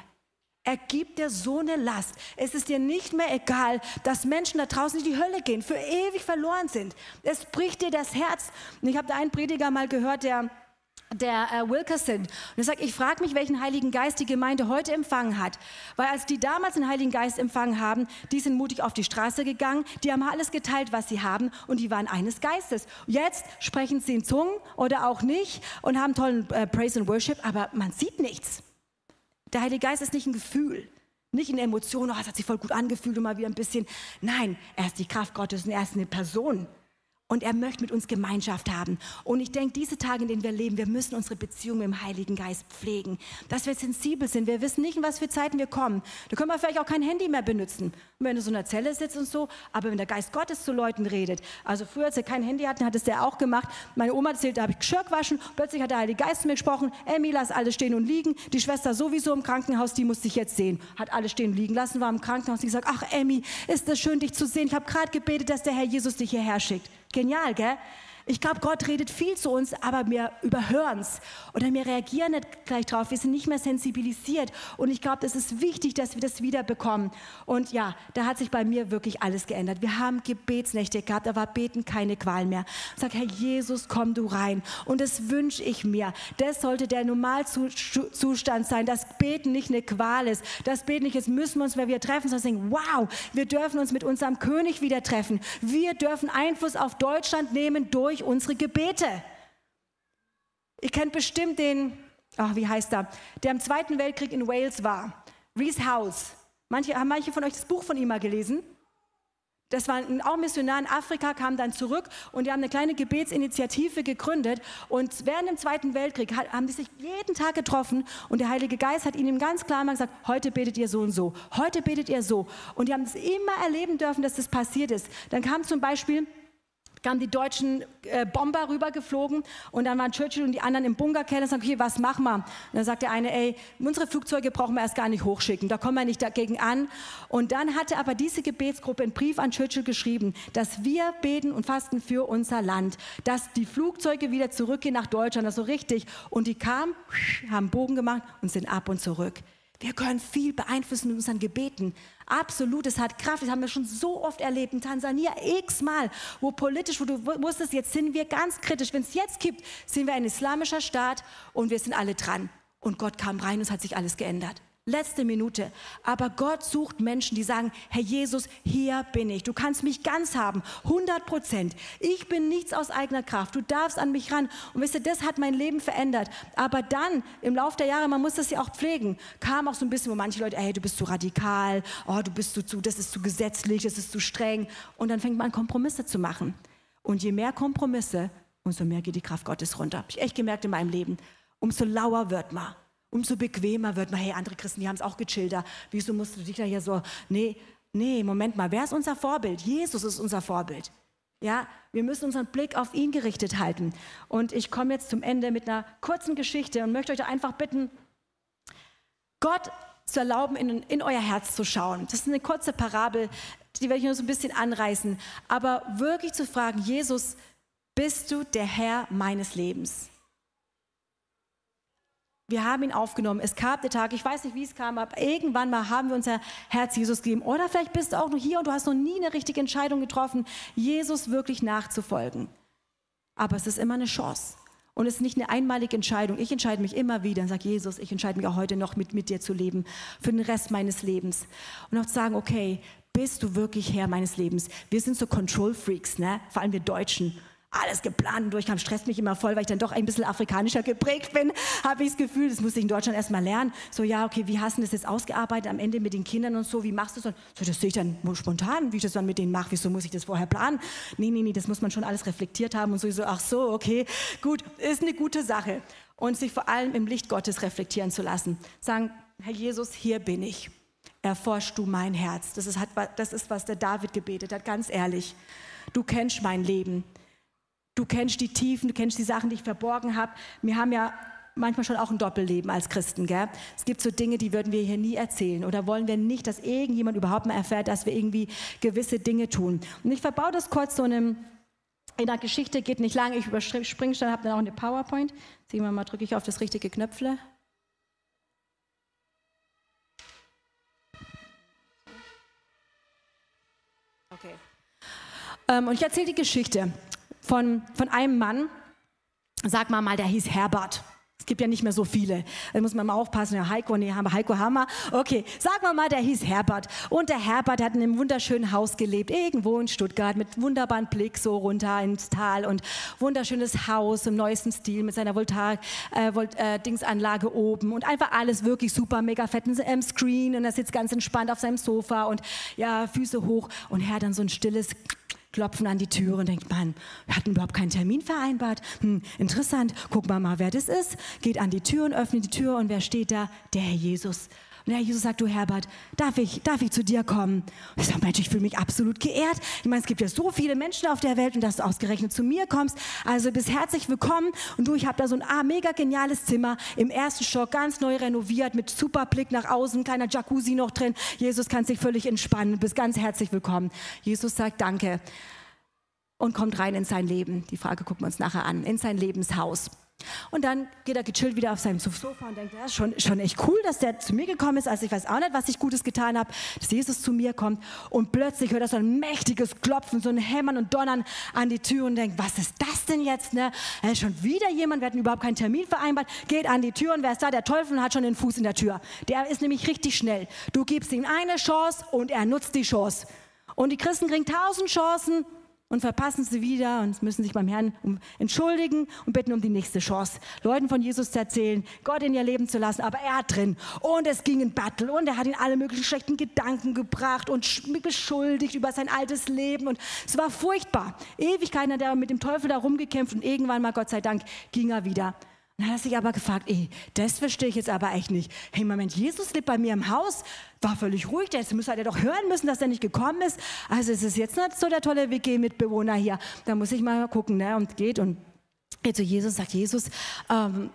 Er gibt dir so eine Last. Es ist dir nicht mehr egal, dass Menschen da draußen in die Hölle gehen, für ewig verloren sind. Es bricht dir das Herz. Und ich habe da einen Prediger mal gehört, der der äh, Wilkerson. Und er sagt, ich frage mich, welchen Heiligen Geist die Gemeinde heute empfangen hat. Weil als die damals den Heiligen Geist empfangen haben, die sind mutig auf die Straße gegangen, die haben alles geteilt, was sie haben und die waren eines Geistes. Jetzt sprechen sie in Zungen oder auch nicht und haben tollen äh, Praise and Worship, aber man sieht nichts. Der Heilige Geist ist nicht ein Gefühl. Nicht in Emotionen, oh, das hat sich voll gut angefühlt und mal wieder ein bisschen. Nein, er ist die Kraft Gottes und er ist eine Person. Und er möchte mit uns Gemeinschaft haben. Und ich denke, diese Tage, in denen wir leben, wir müssen unsere Beziehung mit dem Heiligen Geist pflegen. Dass wir sensibel sind. Wir wissen nicht, in was für Zeiten wir kommen. Da können wir vielleicht auch kein Handy mehr benutzen. wenn du so in einer Zelle sitzt und so. Aber wenn der Geist Gottes zu Leuten redet. Also früher, als wir kein Handy hatten, hat es der auch gemacht. Meine Oma erzählt, da habe ich Geschirr gewaschen. Plötzlich hat der Heilige Geist zu mir gesprochen. Emmy, lass alles stehen und liegen. Die Schwester sowieso im Krankenhaus, die muss dich jetzt sehen. Hat alles stehen und liegen lassen, war im Krankenhaus. Die gesagt, ach Emmy, ist das schön, dich zu sehen. Ich habe gerade gebetet, dass der Herr Jesus dich hierher schickt. Genial, gell? Ich glaube, Gott redet viel zu uns, aber wir überhören es oder wir reagieren nicht gleich drauf. Wir sind nicht mehr sensibilisiert. Und ich glaube, das ist wichtig, dass wir das wieder bekommen. Und ja, da hat sich bei mir wirklich alles geändert. Wir haben Gebetsnächte gehabt, da war Beten keine Qual mehr. Ich sage, Herr Jesus, komm du rein. Und das wünsche ich mir. Das sollte der Normalzustand sein, dass Beten nicht eine Qual ist. Das Beten nicht, jetzt müssen wir uns, wenn wir treffen, sondern sagen, wow, wir dürfen uns mit unserem König wieder treffen. Wir dürfen Einfluss auf Deutschland nehmen durch durch unsere Gebete. Ihr kennt bestimmt den, ach, wie heißt er, der im Zweiten Weltkrieg in Wales war. Rees House. Manche, haben manche von euch das Buch von ihm mal gelesen? Das war auch Missionar in Afrika, kam dann zurück und die haben eine kleine Gebetsinitiative gegründet. Und während dem Zweiten Weltkrieg haben die sich jeden Tag getroffen und der Heilige Geist hat ihnen ganz klar mal gesagt, heute betet ihr so und so, heute betet ihr so. Und die haben es immer erleben dürfen, dass das passiert ist. Dann kam zum Beispiel kamen die deutschen äh, Bomber rübergeflogen und dann waren Churchill und die anderen im Bunkerkeller und sagten, okay, was machen wir? Und dann sagt der eine, ey, unsere Flugzeuge brauchen wir erst gar nicht hochschicken, da kommen wir nicht dagegen an. Und dann hatte aber diese Gebetsgruppe einen Brief an Churchill geschrieben, dass wir beten und fasten für unser Land, dass die Flugzeuge wieder zurückgehen nach Deutschland, das so richtig. Und die kamen, haben Bogen gemacht und sind ab und zurück. Wir können viel beeinflussen mit unseren Gebeten. Absolut, es hat Kraft. Das haben wir schon so oft erlebt in Tansania, x-mal, wo politisch, wo du wusstest, jetzt sind wir ganz kritisch. Wenn es jetzt gibt, sind wir ein islamischer Staat und wir sind alle dran. Und Gott kam rein und es hat sich alles geändert letzte Minute. Aber Gott sucht Menschen, die sagen, Herr Jesus, hier bin ich. Du kannst mich ganz haben, 100 Prozent. Ich bin nichts aus eigener Kraft. Du darfst an mich ran. Und wisst ihr, das hat mein Leben verändert. Aber dann, im Laufe der Jahre, man muss das ja auch pflegen, kam auch so ein bisschen, wo manche Leute, hey, du bist zu radikal, oh, du bist zu, zu das ist zu gesetzlich, das ist zu streng. Und dann fängt man an, Kompromisse zu machen. Und je mehr Kompromisse, umso mehr geht die Kraft Gottes runter. Habe ich echt gemerkt in meinem Leben. Umso lauer wird man umso bequemer wird man, hey, andere Christen, die haben es auch gechillter. Wieso musst du dich da hier so, nee, nee, Moment mal, wer ist unser Vorbild? Jesus ist unser Vorbild. Ja, wir müssen unseren Blick auf ihn gerichtet halten. Und ich komme jetzt zum Ende mit einer kurzen Geschichte und möchte euch einfach bitten, Gott zu erlauben, in, in euer Herz zu schauen. Das ist eine kurze Parabel, die werde ich nur so ein bisschen anreißen. Aber wirklich zu fragen, Jesus, bist du der Herr meines Lebens? Wir haben ihn aufgenommen. Es gab der Tag, ich weiß nicht, wie es kam, aber irgendwann mal haben wir unser Herz Jesus gegeben. Oder vielleicht bist du auch noch hier und du hast noch nie eine richtige Entscheidung getroffen, Jesus wirklich nachzufolgen. Aber es ist immer eine Chance. Und es ist nicht eine einmalige Entscheidung. Ich entscheide mich immer wieder und sage, Jesus, ich entscheide mich auch heute noch mit, mit dir zu leben, für den Rest meines Lebens. Und auch zu sagen, okay, bist du wirklich Herr meines Lebens? Wir sind so Control Freaks, ne? vor allem wir Deutschen alles geplant und durchkam, stresst mich immer voll, weil ich dann doch ein bisschen afrikanischer geprägt bin, habe ich das Gefühl, das muss ich in Deutschland erstmal lernen. So, ja, okay, wie hast du das jetzt ausgearbeitet am Ende mit den Kindern und so, wie machst du das? So, das sehe ich dann spontan, wie ich das dann mit denen mache, wieso muss ich das vorher planen? Nee, nee, nee, das muss man schon alles reflektiert haben und so, so ach so, okay, gut, ist eine gute Sache. Und sich vor allem im Licht Gottes reflektieren zu lassen. Sagen, Herr Jesus, hier bin ich. Erforsch du mein Herz. Das ist, das ist, was der David gebetet hat, ganz ehrlich. Du kennst mein Leben. Du kennst die Tiefen, du kennst die Sachen, die ich verborgen habe. Wir haben ja manchmal schon auch ein Doppelleben als Christen. Gell? Es gibt so Dinge, die würden wir hier nie erzählen oder wollen wir nicht, dass irgendjemand überhaupt mal erfährt, dass wir irgendwie gewisse Dinge tun. Und ich verbaue das kurz so einem, in der Geschichte, geht nicht lange, ich überspringe schon, habe dann auch eine PowerPoint. Sehen wir mal, drücke ich auf das richtige Knöpfle. Okay. Ähm, und ich erzähle die Geschichte von, von einem Mann, sag mal mal, der hieß Herbert. gibt ja nicht mehr so viele. Da muss man mal aufpassen. Ja, Heiko, nee, haben Heiko Hammer. Okay, sagen wir mal, der hieß Herbert. Und der Herbert hat in einem wunderschönen Haus gelebt, irgendwo in Stuttgart, mit wunderbaren Blick so runter ins Tal und wunderschönes Haus im neuesten Stil mit seiner Voltar, äh, äh, oben und einfach alles wirklich super, mega fetten ähm, Screen und er sitzt ganz entspannt auf seinem Sofa und ja, Füße hoch und er hat dann so ein stilles klopfen an die Tür und denkt, Mann, wir hatten überhaupt keinen Termin vereinbart. Hm, interessant, guck mal mal, wer das ist. Geht an die Tür und öffnet die Tür und wer steht da? Der Herr Jesus. Und der Jesus sagt, du Herbert, darf ich, darf ich zu dir kommen? Und ich sage, Mensch, ich fühle mich absolut geehrt. Ich meine, es gibt ja so viele Menschen auf der Welt und dass du ausgerechnet zu mir kommst. Also bist herzlich willkommen. Und du, ich habe da so ein ah, mega geniales Zimmer im ersten Stock, ganz neu renoviert, mit super Blick nach außen, kleiner Jacuzzi noch drin. Jesus kann sich völlig entspannen. Bist ganz herzlich willkommen. Jesus sagt Danke und kommt rein in sein Leben. Die Frage gucken wir uns nachher an, in sein Lebenshaus. Und dann geht er gechillt wieder auf seinem Sofa und denkt, ja, schon, schon echt cool, dass der zu mir gekommen ist. Also ich weiß auch nicht, was ich Gutes getan habe, dass Jesus zu mir kommt. Und plötzlich hört er so ein mächtiges Klopfen, so ein Hämmern und Donnern an die Tür und denkt, was ist das denn jetzt? Ne? Äh, schon wieder jemand, wir hatten überhaupt keinen Termin vereinbart, geht an die Tür und wer ist da? Der Teufel hat schon den Fuß in der Tür. Der ist nämlich richtig schnell. Du gibst ihm eine Chance und er nutzt die Chance. Und die Christen kriegen tausend Chancen und verpassen sie wieder und müssen sich beim Herrn entschuldigen und bitten um die nächste Chance. Leuten von Jesus zu erzählen, Gott in ihr Leben zu lassen, aber er hat drin. Und es ging in Battle und er hat ihn alle möglichen schlechten Gedanken gebracht und beschuldigt über sein altes Leben und es war furchtbar. Ewigkeiten hat er mit dem Teufel da rumgekämpft und irgendwann mal, Gott sei Dank, ging er wieder dann hat er sich aber gefragt, ey, das verstehe ich jetzt aber echt nicht. Hey, Moment, Jesus lebt bei mir im Haus, war völlig ruhig, jetzt müsste er doch hören müssen, dass er nicht gekommen ist. Also es ist jetzt nicht so der tolle WG-Mitbewohner hier. Da muss ich mal gucken, ne, und geht und geht zu Jesus, sagt Jesus, ähm,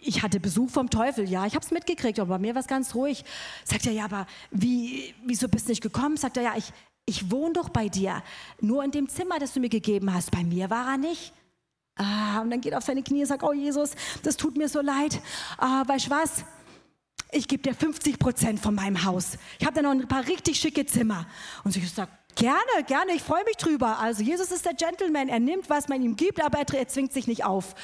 ich hatte Besuch vom Teufel, ja, ich habe es mitgekriegt, aber bei mir war es ganz ruhig. Sagt er, ja, aber wie, wieso bist du nicht gekommen? Sagt er, ja, ich, ich wohne doch bei dir, nur in dem Zimmer, das du mir gegeben hast. Bei mir war er nicht. Ah, und dann geht er auf seine Knie und sagt, oh Jesus, das tut mir so leid. Ah, weißt du was? Ich gebe dir 50 Prozent von meinem Haus. Ich habe da noch ein paar richtig schicke Zimmer. Und Jesus sagt, Gerne, gerne, ich freue mich drüber. Also Jesus ist der Gentleman, er nimmt, was man ihm gibt, aber er, zwingt sich nicht auf.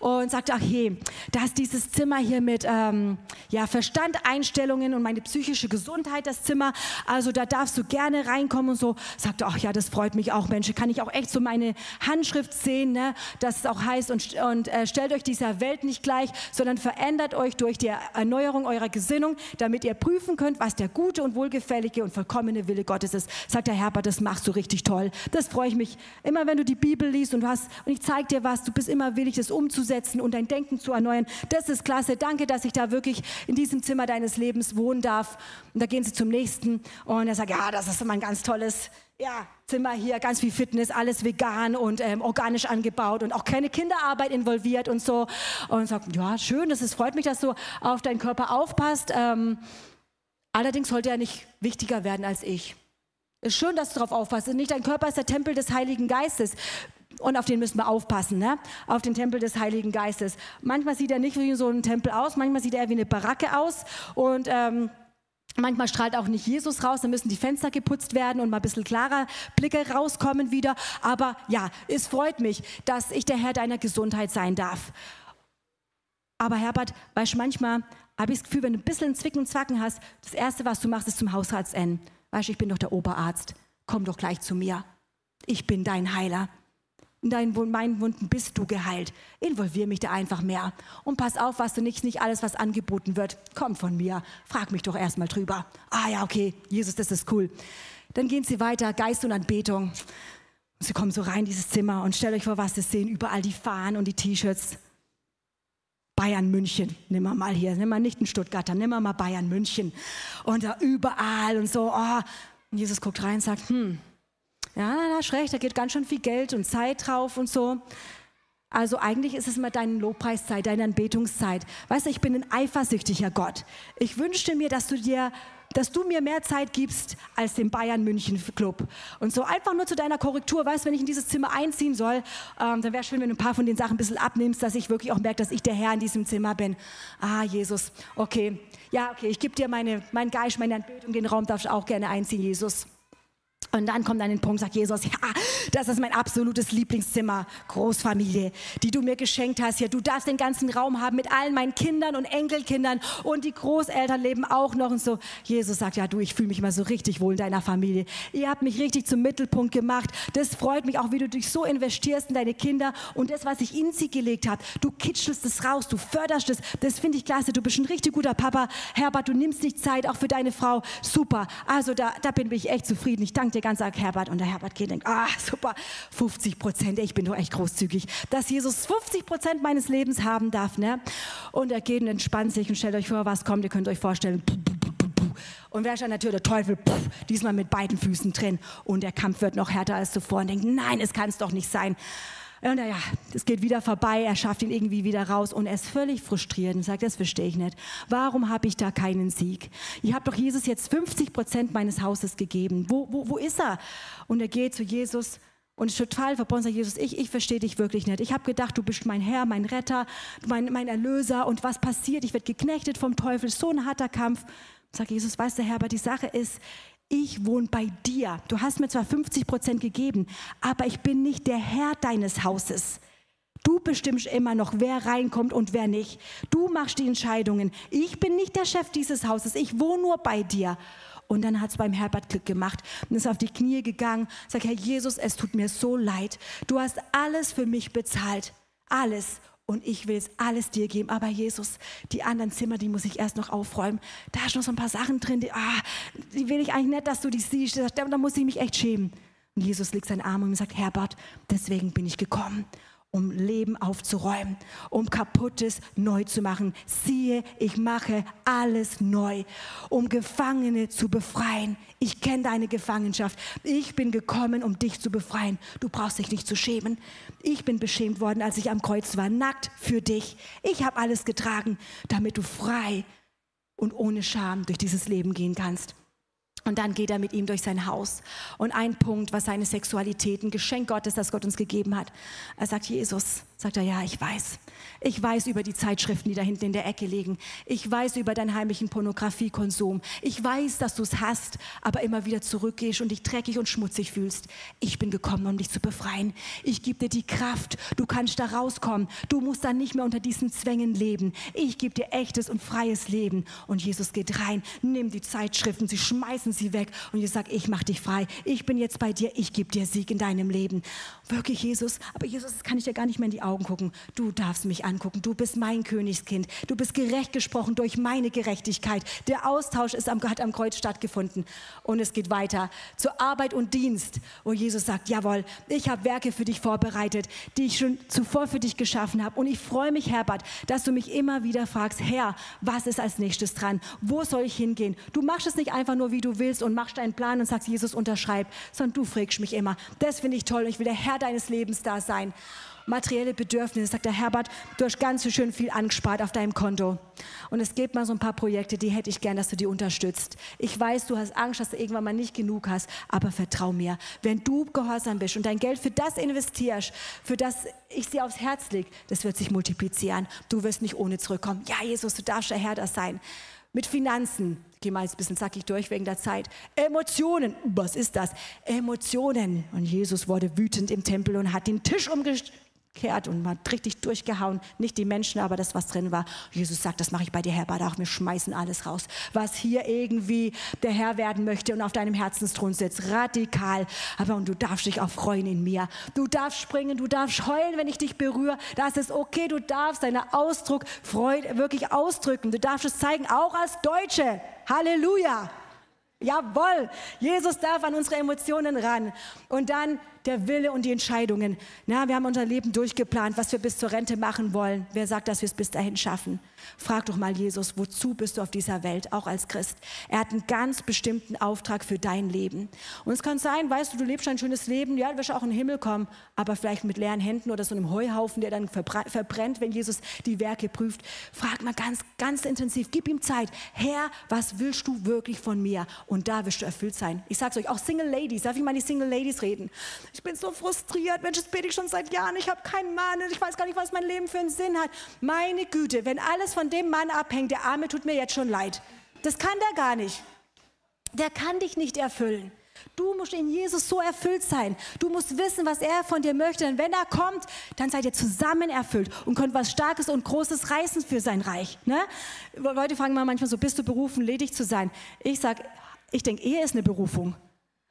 Und sagt, ach hey, da ist dieses Zimmer hier mit ähm, ja, Verstand, Einstellungen und meine psychische Gesundheit, das Zimmer. Also da darfst du gerne reinkommen und so. Sagt ach ja, das freut mich auch, Mensch. Kann ich auch echt so meine Handschrift sehen, ne? dass es auch heißt, und, und äh, stellt euch dieser Welt nicht gleich, sondern verändert euch durch die Erneuerung eurer Gesinnung, damit ihr prüfen könnt, was der gute und wohlgefällige und vollkommene Wille Gottes ist. Sagt der Herr, aber das machst du richtig toll. Das freue ich mich. Immer wenn du die Bibel liest und, hast, und ich zeige dir was, du bist immer willig, das umzusetzen und dein Denken zu erneuern. Das ist klasse. Danke, dass ich da wirklich in diesem Zimmer deines Lebens wohnen darf. Und da gehen sie zum nächsten und er sagt, ja, das ist immer ein ganz tolles ja, Zimmer hier, ganz viel Fitness, alles vegan und ähm, organisch angebaut und auch keine Kinderarbeit involviert und so. Und sagt, ja, schön, das freut mich, dass du auf deinen Körper aufpasst. Ähm, allerdings sollte er nicht wichtiger werden als ich. Ist schön, dass du darauf aufpasst. Nicht dein Körper ist der Tempel des Heiligen Geistes. Und auf den müssen wir aufpassen, ne? auf den Tempel des Heiligen Geistes. Manchmal sieht er nicht wie so ein Tempel aus, manchmal sieht er wie eine Baracke aus. Und ähm, Manchmal strahlt auch nicht Jesus raus, dann müssen die Fenster geputzt werden und mal ein bisschen klarer Blicke rauskommen wieder. Aber ja, es freut mich, dass ich der Herr deiner Gesundheit sein darf. Aber Herbert, weißt du, manchmal habe ich das Gefühl, wenn du ein bisschen Zwicken und Zwacken hast, das Erste, was du machst, ist zum Hausarzt. Weißt du, ich bin doch der Oberarzt. Komm doch gleich zu mir. Ich bin dein Heiler. In deinen, meinen Wunden bist du geheilt. Involvier mich da einfach mehr. Und pass auf, was du nicht, nicht alles, was angeboten wird, kommt von mir. Frag mich doch erstmal drüber. Ah ja, okay, Jesus, das ist cool. Dann gehen sie weiter, Geist und Anbetung. Und sie kommen so rein in dieses Zimmer und stellt euch vor, was sie sehen. Überall die Fahnen und die T-Shirts. Bayern München, nimm mal mal hier, nimm mal nicht einen Stuttgarter, nimm mal Bayern München und da überall und so. Oh. Und Jesus guckt rein und sagt, hm, ja, da ist recht, da geht ganz schön viel Geld und Zeit drauf und so. Also eigentlich ist es immer deine Lobpreiszeit, deine Anbetungszeit. Weißt du, ich bin ein eifersüchtiger Gott. Ich wünschte mir, dass du dir dass du mir mehr Zeit gibst als dem Bayern München Club. Und so einfach nur zu deiner Korrektur, weißt, wenn ich in dieses Zimmer einziehen soll, ähm, dann wäre schön, wenn du ein paar von den Sachen ein bisschen abnimmst, dass ich wirklich auch merke, dass ich der Herr in diesem Zimmer bin. Ah, Jesus, okay. Ja, okay, ich gebe dir meine, meinen Geist, meine Anbetung, den Raum darfst du auch gerne einziehen, Jesus. Und dann kommt an den Punkt, sagt Jesus, ja, das ist mein absolutes Lieblingszimmer, Großfamilie, die du mir geschenkt hast. Ja, du darfst den ganzen Raum haben mit allen meinen Kindern und Enkelkindern und die Großeltern leben auch noch und so. Jesus sagt, ja, du, ich fühle mich immer so richtig wohl in deiner Familie. Ihr habt mich richtig zum Mittelpunkt gemacht. Das freut mich auch, wie du dich so investierst in deine Kinder und das, was ich in sie gelegt habe. Du kitschelst es raus, du förderst es. Das finde ich klasse. Du bist ein richtig guter Papa. Herbert, du nimmst dich Zeit auch für deine Frau. Super. Also da, da bin ich echt zufrieden. Ich danke dir dir ganz arg Herbert und der Herbert geht denkt, ah, super, 50 Prozent, ich bin doch echt großzügig, dass Jesus 50 Prozent meines Lebens haben darf. Ne? Und er geht und entspannt sich und stellt euch vor, was kommt, ihr könnt euch vorstellen, und wer steht an der Tür? Der Teufel, diesmal mit beiden Füßen drin. Und der Kampf wird noch härter als zuvor und denkt, nein, es kann es doch nicht sein. Und naja, es geht wieder vorbei, er schafft ihn irgendwie wieder raus und er ist völlig frustriert und sagt, das verstehe ich nicht. Warum habe ich da keinen Sieg? Ich habe doch Jesus jetzt 50 Prozent meines Hauses gegeben. Wo, wo, wo ist er? Und er geht zu Jesus und ist total verbunden, sagt Jesus, ich, ich verstehe dich wirklich nicht. Ich habe gedacht, du bist mein Herr, mein Retter, mein, mein Erlöser und was passiert? Ich werde geknechtet vom Teufel, so ein harter Kampf. Sagt Jesus, weißt du, Herr, aber die Sache ist, ich wohne bei dir. Du hast mir zwar 50 Prozent gegeben, aber ich bin nicht der Herr deines Hauses. Du bestimmst immer noch, wer reinkommt und wer nicht. Du machst die Entscheidungen. Ich bin nicht der Chef dieses Hauses. Ich wohne nur bei dir. Und dann hat es beim Herbert Glück gemacht und ist auf die Knie gegangen. Sagt, Herr Jesus, es tut mir so leid. Du hast alles für mich bezahlt. Alles und ich will es alles dir geben. Aber Jesus, die anderen Zimmer, die muss ich erst noch aufräumen. Da ist noch so ein paar Sachen drin, die, ah, die will ich eigentlich nicht, dass du die siehst. Da muss ich mich echt schämen. Und Jesus legt seinen Arm um und sagt, Herbert, deswegen bin ich gekommen um Leben aufzuräumen, um kaputtes neu zu machen. Siehe, ich mache alles neu, um Gefangene zu befreien. Ich kenne deine Gefangenschaft. Ich bin gekommen, um dich zu befreien. Du brauchst dich nicht zu schämen. Ich bin beschämt worden, als ich am Kreuz war, nackt für dich. Ich habe alles getragen, damit du frei und ohne Scham durch dieses Leben gehen kannst. Und dann geht er mit ihm durch sein Haus. Und ein Punkt war seine Sexualität, ein Geschenk Gottes, das Gott uns gegeben hat. Er sagt, Jesus, Sagt er, ja, ich weiß. Ich weiß über die Zeitschriften, die da hinten in der Ecke liegen. Ich weiß über deinen heimlichen Pornografiekonsum. Ich weiß, dass du es hast, aber immer wieder zurückgehst und dich dreckig und schmutzig fühlst. Ich bin gekommen, um dich zu befreien. Ich gebe dir die Kraft. Du kannst da rauskommen. Du musst dann nicht mehr unter diesen Zwängen leben. Ich gebe dir echtes und freies Leben. Und Jesus geht rein, nimmt die Zeitschriften, sie schmeißen sie weg und Jesus sagt, ich mache dich frei. Ich bin jetzt bei dir. Ich gebe dir Sieg in deinem Leben. Wirklich, Jesus. Aber Jesus, das kann ich dir gar nicht mehr in die Augen gucken. Du darfst mich angucken. Du bist mein Königskind. Du bist gerecht gesprochen durch meine Gerechtigkeit. Der Austausch ist am, hat am Kreuz stattgefunden. Und es geht weiter zur Arbeit und Dienst, wo Jesus sagt, jawohl, ich habe Werke für dich vorbereitet, die ich schon zuvor für dich geschaffen habe. Und ich freue mich, Herbert, dass du mich immer wieder fragst, Herr, was ist als nächstes dran? Wo soll ich hingehen? Du machst es nicht einfach nur, wie du willst und machst deinen Plan und sagst, Jesus, unterschreib, sondern du fragst mich immer. Das finde ich toll und ich will der Herr deines Lebens da sein materielle Bedürfnisse. Sagt der Herbert, du hast ganz so schön viel angespart auf deinem Konto. Und es gibt mal so ein paar Projekte, die hätte ich gern, dass du die unterstützt. Ich weiß, du hast Angst, dass du irgendwann mal nicht genug hast, aber vertrau mir. Wenn du gehorsam bist und dein Geld für das investierst, für das ich dir aufs Herz lege, das wird sich multiplizieren. Du wirst nicht ohne zurückkommen. Ja, Jesus, du darfst der Herr das sein. Mit Finanzen, gehe mal jetzt ein bisschen zackig durch wegen der Zeit. Emotionen, was ist das? Emotionen. Und Jesus wurde wütend im Tempel und hat den Tisch umgekehrt und hat richtig durchgehauen. Nicht die Menschen, aber das, was drin war. Jesus sagt, das mache ich bei dir, Herr Badach. Wir schmeißen alles raus, was hier irgendwie der Herr werden möchte und auf deinem Herzensthron sitzt. Radikal. Aber und du darfst dich auch freuen in mir. Du darfst springen, du darfst heulen, wenn ich dich berühre. Das ist okay. Du darfst deinen Ausdruck Freude wirklich ausdrücken. Du darfst es zeigen, auch als Deutsche. Halleluja. Jawohl, Jesus darf an unsere Emotionen ran. Und dann der Wille und die Entscheidungen. Na, wir haben unser Leben durchgeplant, was wir bis zur Rente machen wollen. Wer sagt, dass wir es bis dahin schaffen? Frag doch mal Jesus, wozu bist du auf dieser Welt, auch als Christ? Er hat einen ganz bestimmten Auftrag für dein Leben. Und es kann sein, weißt du, du lebst ein schönes Leben, ja, du wirst auch in den Himmel kommen, aber vielleicht mit leeren Händen oder so einem Heuhaufen, der dann verbrennt, wenn Jesus die Werke prüft. Frag mal ganz, ganz intensiv, gib ihm Zeit. Herr, was willst du wirklich von mir? Und da wirst du erfüllt sein. Ich sag's euch, auch Single Ladies, darf ich mal die Single Ladies reden? Ich bin so frustriert, Mensch, das bete ich schon seit Jahren, ich habe keinen Mann, ich weiß gar nicht, was mein Leben für einen Sinn hat. Meine Güte, wenn alles von dem Mann abhängt, der Arme tut mir jetzt schon leid. Das kann der gar nicht. Der kann dich nicht erfüllen. Du musst in Jesus so erfüllt sein. Du musst wissen, was er von dir möchte. Denn wenn er kommt, dann seid ihr zusammen erfüllt und könnt was Starkes und Großes reißen für sein Reich. Ne? Leute fragen mal manchmal so, bist du berufen, ledig zu sein? Ich sage, ich denke, Ehe ist eine Berufung.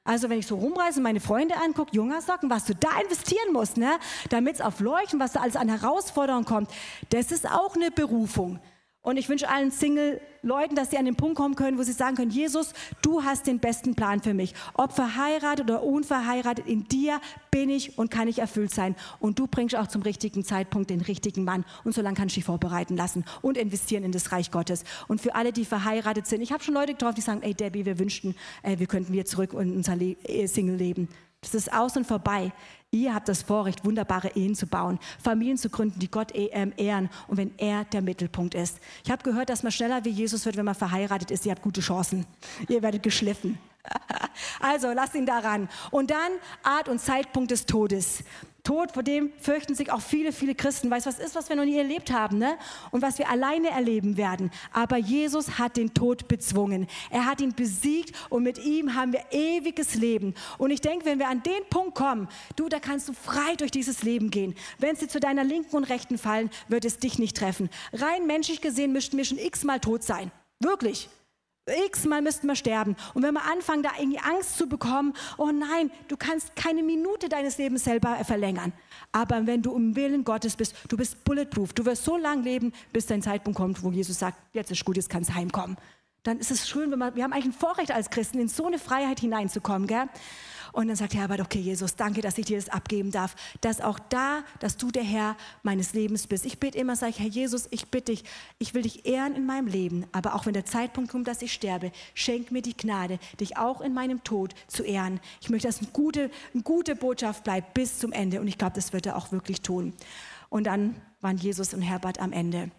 Also wenn ich so rumreise und meine Freunde angucke, Jungersocken, was du da investieren musst, ne? damit es auf Leuchten, was da alles an Herausforderungen kommt, das ist auch eine Berufung. Und ich wünsche allen Single-Leuten, dass sie an den Punkt kommen können, wo sie sagen können, Jesus, du hast den besten Plan für mich. Ob verheiratet oder unverheiratet, in dir bin ich und kann ich erfüllt sein. Und du bringst auch zum richtigen Zeitpunkt den richtigen Mann. Und so lange kannst du dich vorbereiten lassen und investieren in das Reich Gottes. Und für alle, die verheiratet sind, ich habe schon Leute getroffen, die sagen, ey Debbie, wir wünschten, äh, wir könnten wieder zurück in unser Le Single-Leben. Das ist aus und vorbei. Ihr habt das Vorrecht, wunderbare Ehen zu bauen, Familien zu gründen, die Gott e-, ähm, ehren und wenn er der Mittelpunkt ist. Ich habe gehört, dass man schneller wie Jesus wird, wenn man verheiratet ist. Ihr habt gute Chancen. Ihr werdet geschliffen. Also lasst ihn daran. Und dann Art und Zeitpunkt des Todes. Tod, vor dem fürchten sich auch viele, viele Christen. Weißt du, was ist, was wir noch nie erlebt haben, ne? Und was wir alleine erleben werden. Aber Jesus hat den Tod bezwungen. Er hat ihn besiegt und mit ihm haben wir ewiges Leben. Und ich denke, wenn wir an den Punkt kommen, du, da kannst du frei durch dieses Leben gehen. Wenn sie zu deiner linken und rechten fallen, wird es dich nicht treffen. Rein menschlich gesehen müssten wir schon x-mal tot sein. Wirklich. X-mal müssten wir sterben. Und wenn wir anfangen, da irgendwie Angst zu bekommen, oh nein, du kannst keine Minute deines Lebens selber verlängern. Aber wenn du im Willen Gottes bist, du bist bulletproof. Du wirst so lange leben, bis dein Zeitpunkt kommt, wo Jesus sagt, jetzt ist gut, jetzt kannst du heimkommen. Dann ist es schön, wenn wir, wir haben eigentlich ein Vorrecht als Christen, in so eine Freiheit hineinzukommen. Gell? Und dann sagt Herbert, okay, Jesus, danke, dass ich dir das abgeben darf, dass auch da, dass du der Herr meines Lebens bist. Ich bete immer, sage ich, Herr Jesus, ich bitte dich, ich will dich ehren in meinem Leben, aber auch wenn der Zeitpunkt kommt, dass ich sterbe, schenk mir die Gnade, dich auch in meinem Tod zu ehren. Ich möchte, dass eine gute, eine gute Botschaft bleibt bis zum Ende und ich glaube, das wird er auch wirklich tun. Und dann waren Jesus und Herbert am Ende.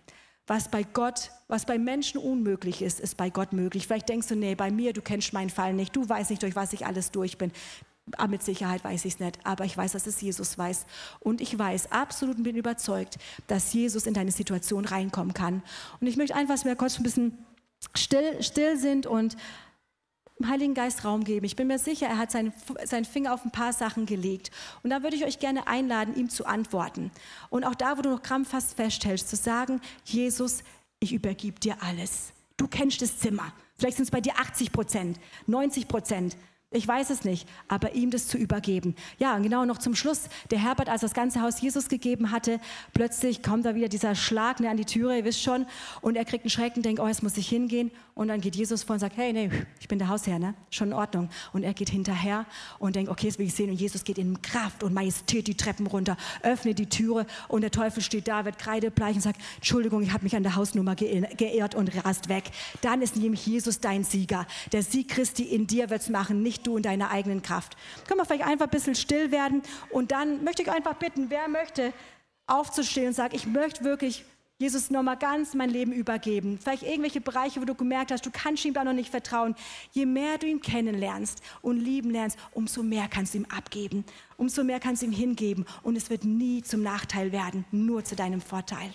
Was bei Gott, was bei Menschen unmöglich ist, ist bei Gott möglich. Vielleicht denkst du, nee, bei mir, du kennst meinen Fall nicht, du weißt nicht, durch was ich alles durch bin. Aber ah, mit Sicherheit weiß ich es nicht, aber ich weiß, dass es Jesus weiß. Und ich weiß absolut und bin überzeugt, dass Jesus in deine Situation reinkommen kann. Und ich möchte einfach, dass wir kurz ein bisschen still, still sind und dem Heiligen Geist Raum geben. Ich bin mir sicher, er hat seinen, seinen Finger auf ein paar Sachen gelegt. Und da würde ich euch gerne einladen, ihm zu antworten. Und auch da, wo du noch krampfhaft festhältst, zu sagen, Jesus, ich übergib dir alles. Du kennst das Zimmer. Vielleicht sind es bei dir 80 Prozent, 90 Prozent. Ich weiß es nicht, aber ihm das zu übergeben. Ja, genau noch zum Schluss. Der Herbert, als das ganze Haus Jesus gegeben hatte, plötzlich kommt da wieder dieser Schlag ne, an die Türe, ihr wisst schon, und er kriegt einen Schrecken, denkt, oh, jetzt muss ich hingehen. Und dann geht Jesus vor und sagt, hey, nee, ich bin der Hausherr, ne? schon in Ordnung. Und er geht hinterher und denkt, okay, das will ich sehen. Und Jesus geht in Kraft und Majestät die Treppen runter, öffnet die Türe und der Teufel steht da, wird kreidebleich und sagt, Entschuldigung, ich habe mich an der Hausnummer geehrt und rast weg. Dann ist nämlich Jesus dein Sieger. Der Sieg Christi in dir wird es machen, nicht du in deiner eigenen Kraft. Können wir vielleicht einfach ein bisschen still werden und dann möchte ich einfach bitten, wer möchte aufzustehen und sagen, ich möchte wirklich Jesus nochmal ganz mein Leben übergeben. Vielleicht irgendwelche Bereiche, wo du gemerkt hast, du kannst ihm da noch nicht vertrauen. Je mehr du ihn kennenlernst und lieben lernst, umso mehr kannst du ihm abgeben. Umso mehr kannst du ihm hingeben und es wird nie zum Nachteil werden, nur zu deinem Vorteil.